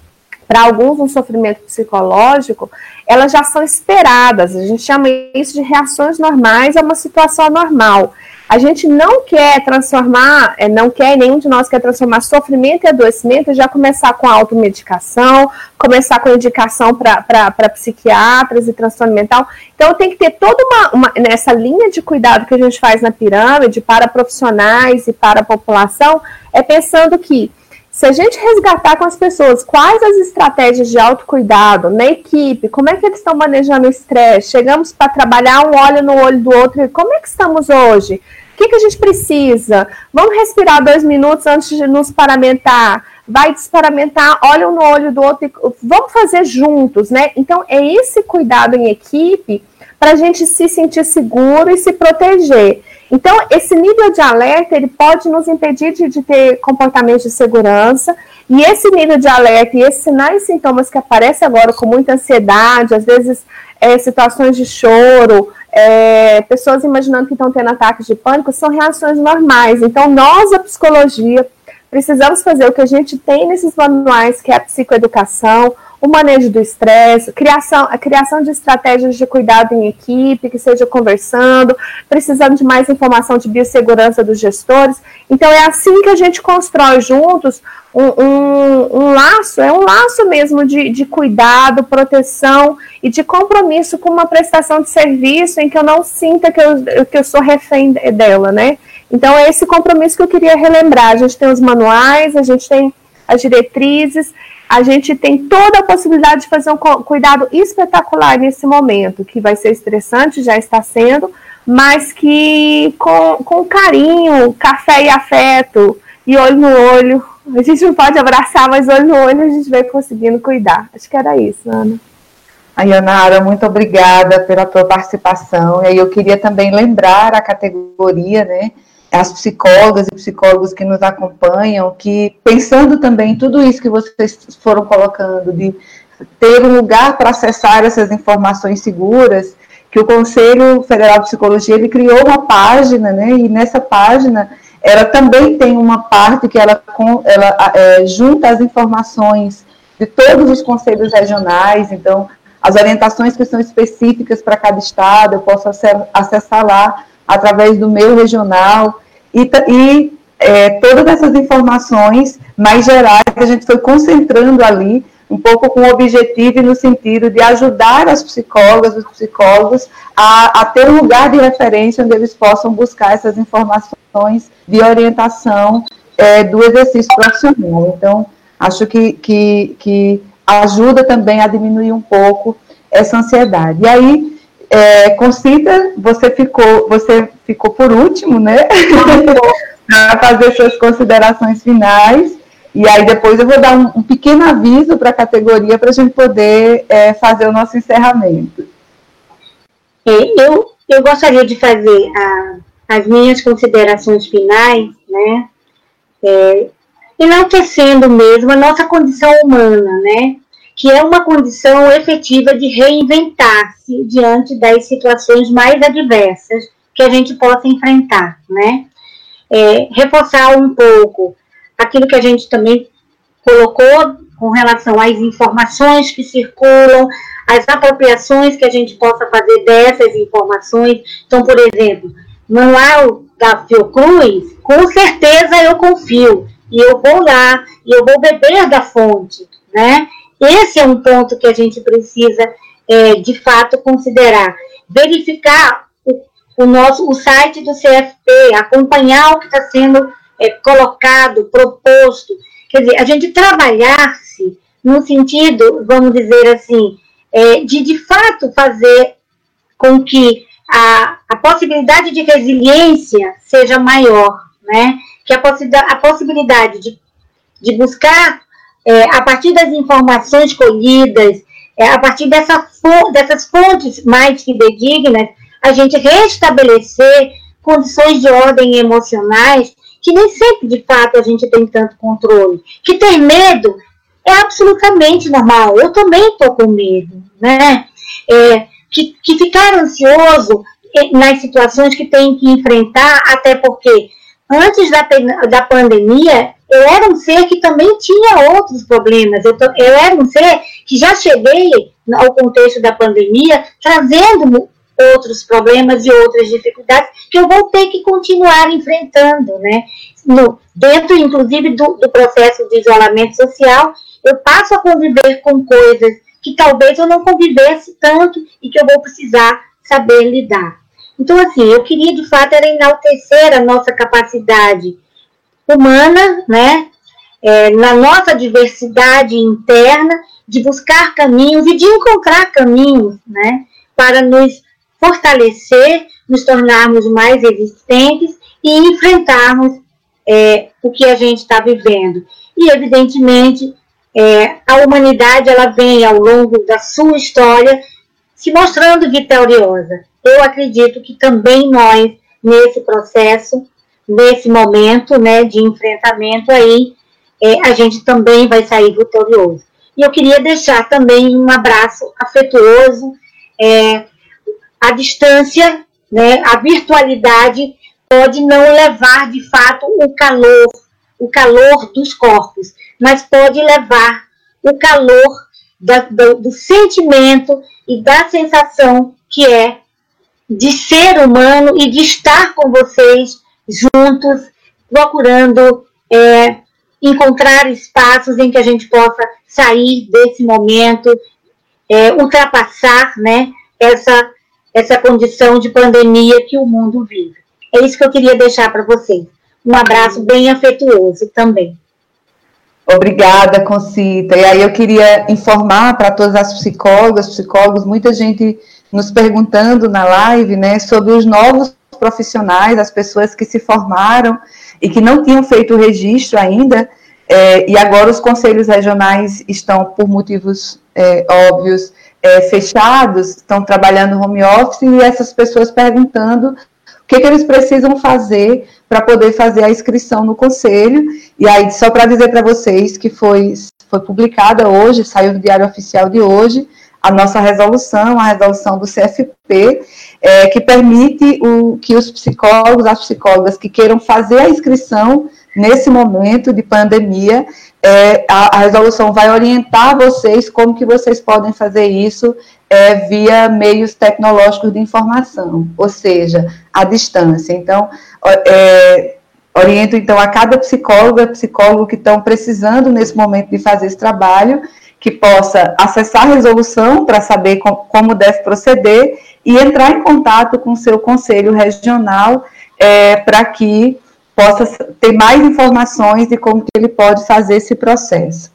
para alguns um sofrimento psicológico, elas já são esperadas. A gente chama isso de reações normais a uma situação normal. A gente não quer transformar, é, não quer, nenhum de nós quer transformar sofrimento e adoecimento e já começar com a automedicação, começar com indicação para psiquiatras e transtorno mental. Então tem que ter toda uma, uma, nessa linha de cuidado que a gente faz na pirâmide para profissionais e para a população, é pensando que se a gente resgatar com as pessoas quais as estratégias de autocuidado na equipe, como é que eles estão manejando o estresse, chegamos para trabalhar um olho no olho do outro, como é que estamos hoje? O que, que a gente precisa? Vamos respirar dois minutos antes de nos paramentar. Vai desparamentar, olha um no olho do outro, vamos fazer juntos, né? Então, é esse cuidado em equipe para a gente se sentir seguro e se proteger. Então, esse nível de alerta, ele pode nos impedir de, de ter comportamentos de segurança, e esse nível de alerta e esses sinais e sintomas que aparecem agora com muita ansiedade, às vezes é, situações de choro, é, pessoas imaginando que estão tendo ataques de pânico, são reações normais. Então, nós, a psicologia, precisamos fazer o que a gente tem nesses manuais, que é a psicoeducação, o manejo do estresse, criação, a criação de estratégias de cuidado em equipe, que seja conversando, precisando de mais informação de biossegurança dos gestores. Então, é assim que a gente constrói juntos um, um, um laço, é um laço mesmo de, de cuidado, proteção e de compromisso com uma prestação de serviço em que eu não sinta que eu, que eu sou refém dela, né? Então, é esse compromisso que eu queria relembrar. A gente tem os manuais, a gente tem as diretrizes, a gente tem toda a possibilidade de fazer um cuidado espetacular nesse momento, que vai ser estressante, já está sendo, mas que com, com carinho, café e afeto, e olho no olho, a gente não pode abraçar, mas olho no olho a gente vai conseguindo cuidar. Acho que era isso, Ana. Aí, Anara, muito obrigada pela tua participação. E aí eu queria também lembrar a categoria, né, as psicólogas e psicólogos que nos acompanham, que pensando também tudo isso que vocês foram colocando, de ter um lugar para acessar essas informações seguras, que o Conselho Federal de Psicologia ele criou uma página, né? E nessa página ela também tem uma parte que ela, ela é, junta as informações de todos os conselhos regionais, então as orientações que são específicas para cada estado, eu posso acessar lá através do meu regional e, e é, todas essas informações mais gerais a gente foi concentrando ali, um pouco com o objetivo e no sentido de ajudar as psicólogas, os psicólogos a, a ter um lugar de referência onde eles possam buscar essas informações de orientação é, do exercício profissional. Então, acho que, que, que ajuda também a diminuir um pouco essa ansiedade. E aí, é, Concita, você ficou, você ficou por último, né? (laughs) para fazer suas considerações finais. E aí depois eu vou dar um, um pequeno aviso para a categoria para a gente poder é, fazer o nosso encerramento. Eu, eu gostaria de fazer a, as minhas considerações finais, né? É, enaltecendo mesmo a nossa condição humana, né? Que é uma condição efetiva de reinventar-se diante das situações mais adversas que a gente possa enfrentar, né? É, reforçar um pouco aquilo que a gente também colocou com relação às informações que circulam, as apropriações que a gente possa fazer dessas informações. Então, por exemplo, manual da Fiocruz, com certeza eu confio, e eu vou lá, e eu vou beber da fonte, né? Esse é um ponto que a gente precisa, é, de fato, considerar. Verificar o, o, nosso, o site do CFP, acompanhar o que está sendo é, colocado, proposto. Quer dizer, a gente trabalhar-se no sentido, vamos dizer assim, é, de de fato fazer com que a, a possibilidade de resiliência seja maior, né? Que a, possi a possibilidade de, de buscar é, a partir das informações colhidas, é, a partir dessa, dessas fontes mais fidedignas, a gente restabelecer condições de ordem emocionais que nem sempre, de fato, a gente tem tanto controle. Que ter medo é absolutamente normal. Eu também estou com medo, né? É, que, que ficar ansioso nas situações que tem que enfrentar, até porque antes da, da pandemia, eu era um ser que também tinha outros problemas. Eu, eu era um ser que já cheguei ao contexto da pandemia trazendo outros problemas e outras dificuldades que eu vou ter que continuar enfrentando, né? No, dentro, inclusive, do, do processo de isolamento social, eu passo a conviver com coisas que talvez eu não convivesse tanto e que eu vou precisar saber lidar. Então, assim, eu queria de fato era enaltecer a nossa capacidade humana, né? É, na nossa diversidade interna, de buscar caminhos e de encontrar caminhos, né? Para nos fortalecer, nos tornarmos mais resistentes e enfrentarmos é, o que a gente está vivendo. E, evidentemente, é, a humanidade ela vem ao longo da sua história se mostrando vitoriosa. Eu acredito que também nós nesse processo, nesse momento né, de enfrentamento aí, é, a gente também vai sair vitorioso. E eu queria deixar também um abraço afetuoso, é, a distância, né, a virtualidade pode não levar de fato o calor, o calor dos corpos, mas pode levar o calor da, do, do sentimento e da sensação que é de ser humano e de estar com vocês juntos, procurando é, encontrar espaços em que a gente possa sair desse momento, é, ultrapassar né, essa, essa condição de pandemia que o mundo vive. É isso que eu queria deixar para vocês. Um abraço bem afetuoso também. Obrigada, Concita. E aí eu queria informar para todas as psicólogas, psicólogos, muita gente nos perguntando na live, né, sobre os novos profissionais, as pessoas que se formaram e que não tinham feito o registro ainda, é, e agora os conselhos regionais estão, por motivos é, óbvios, é, fechados, estão trabalhando home office, e essas pessoas perguntando o que, que eles precisam fazer para poder fazer a inscrição no conselho. E aí, só para dizer para vocês que foi, foi publicada hoje, saiu no Diário Oficial de hoje, a nossa resolução, a resolução do CFP, é, que permite o, que os psicólogos, as psicólogas que queiram fazer a inscrição nesse momento de pandemia, é, a, a, resolução vai orientar vocês como que vocês podem fazer isso é, via meios tecnológicos de informação, ou seja, à distância. Então, é, oriento então a cada psicóloga, psicólogo que estão precisando nesse momento de fazer esse trabalho, que possa acessar a resolução para saber com, como deve proceder e entrar em contato com o seu conselho regional é, para que possa ter mais informações de como que ele pode fazer esse processo.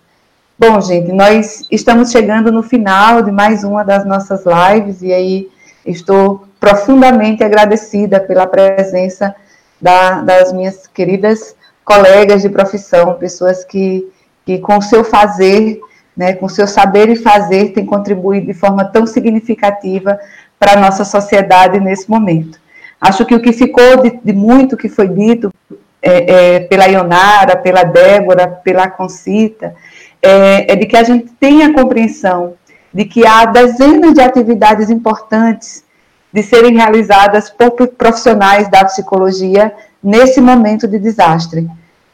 Bom, gente, nós estamos chegando no final de mais uma das nossas lives e aí estou profundamente agradecida pela presença da, das minhas queridas colegas de profissão, pessoas que, que com o seu fazer, né, com seu saber e fazer, têm contribuído de forma tão significativa para a nossa sociedade nesse momento. Acho que o que ficou de, de muito que foi dito é, é, pela Ionara, pela Débora, pela Concita, é, é de que a gente tenha compreensão de que há dezenas de atividades importantes de serem realizadas por profissionais da psicologia nesse momento de desastre,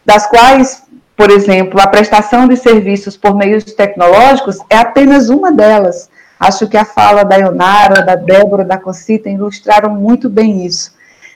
das quais, por exemplo, a prestação de serviços por meios tecnológicos é apenas uma delas. Acho que a fala da Ionara, da Débora, da Concita ilustraram muito bem isso.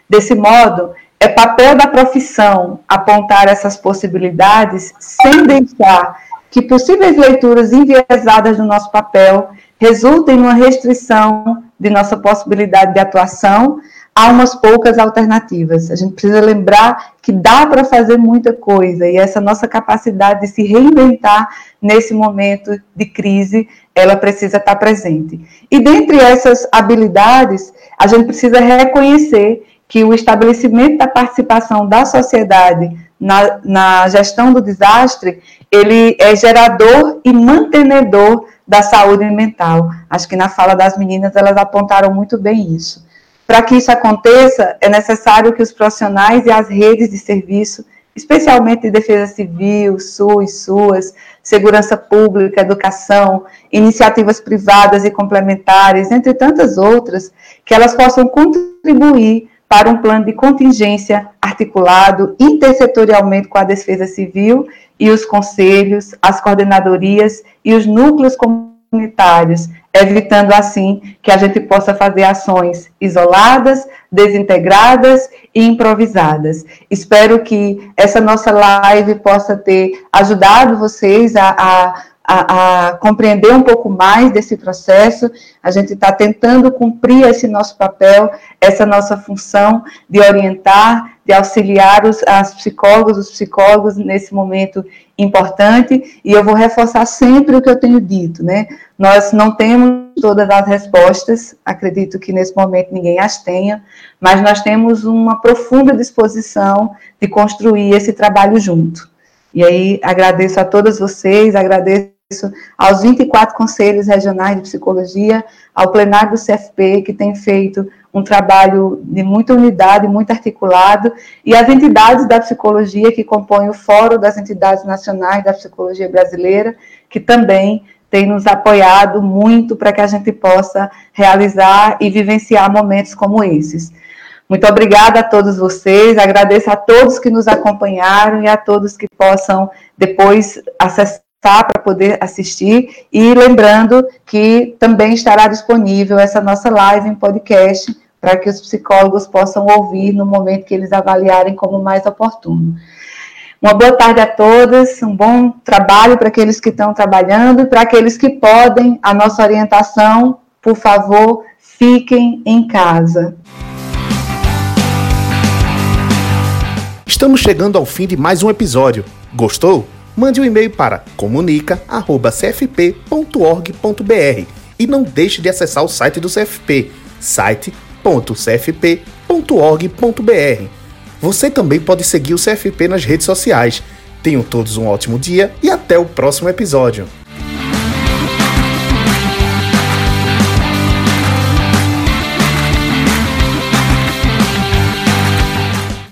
Desse modo, é papel da profissão apontar essas possibilidades sem deixar que possíveis leituras enviesadas do nosso papel resultem numa restrição de nossa possibilidade de atuação há umas poucas alternativas. A gente precisa lembrar que dá para fazer muita coisa e essa nossa capacidade de se reinventar nesse momento de crise, ela precisa estar presente. E dentre essas habilidades, a gente precisa reconhecer que o estabelecimento da participação da sociedade na, na gestão do desastre, ele é gerador e mantenedor da saúde mental. Acho que na fala das meninas elas apontaram muito bem isso. Para que isso aconteça, é necessário que os profissionais e as redes de serviço, especialmente de defesa civil, SUS, SUAS, segurança pública, educação, iniciativas privadas e complementares, entre tantas outras, que elas possam contribuir para um plano de contingência articulado intersetorialmente com a Defesa Civil e os conselhos, as coordenadorias e os núcleos comunitários, evitando assim que a gente possa fazer ações isoladas, desintegradas e improvisadas. Espero que essa nossa live possa ter ajudado vocês a, a a, a, compreender um pouco mais desse processo. A gente está tentando cumprir esse nosso papel, essa nossa função de orientar, de auxiliar os as psicólogos, os psicólogos nesse momento importante. E eu vou reforçar sempre o que eu tenho dito, né? Nós não temos todas as respostas, acredito que nesse momento ninguém as tenha, mas nós temos uma profunda disposição de construir esse trabalho junto. E aí agradeço a todas vocês, agradeço aos 24 conselhos regionais de psicologia, ao plenário do CFP, que tem feito um trabalho de muita unidade, muito articulado, e as entidades da psicologia que compõem o Fórum das Entidades Nacionais da Psicologia Brasileira, que também tem nos apoiado muito para que a gente possa realizar e vivenciar momentos como esses. Muito obrigada a todos vocês, agradeço a todos que nos acompanharam e a todos que possam depois acessar para poder assistir. E lembrando que também estará disponível essa nossa live em podcast para que os psicólogos possam ouvir no momento que eles avaliarem como mais oportuno. Uma boa tarde a todas, um bom trabalho para aqueles que estão trabalhando e para aqueles que podem, a nossa orientação, por favor, fiquem em casa. Estamos chegando ao fim de mais um episódio. Gostou? Mande um e-mail para comunica@cfp.org.br e não deixe de acessar o site do CFP, site.cfp.org.br. Você também pode seguir o CFP nas redes sociais. Tenham todos um ótimo dia e até o próximo episódio.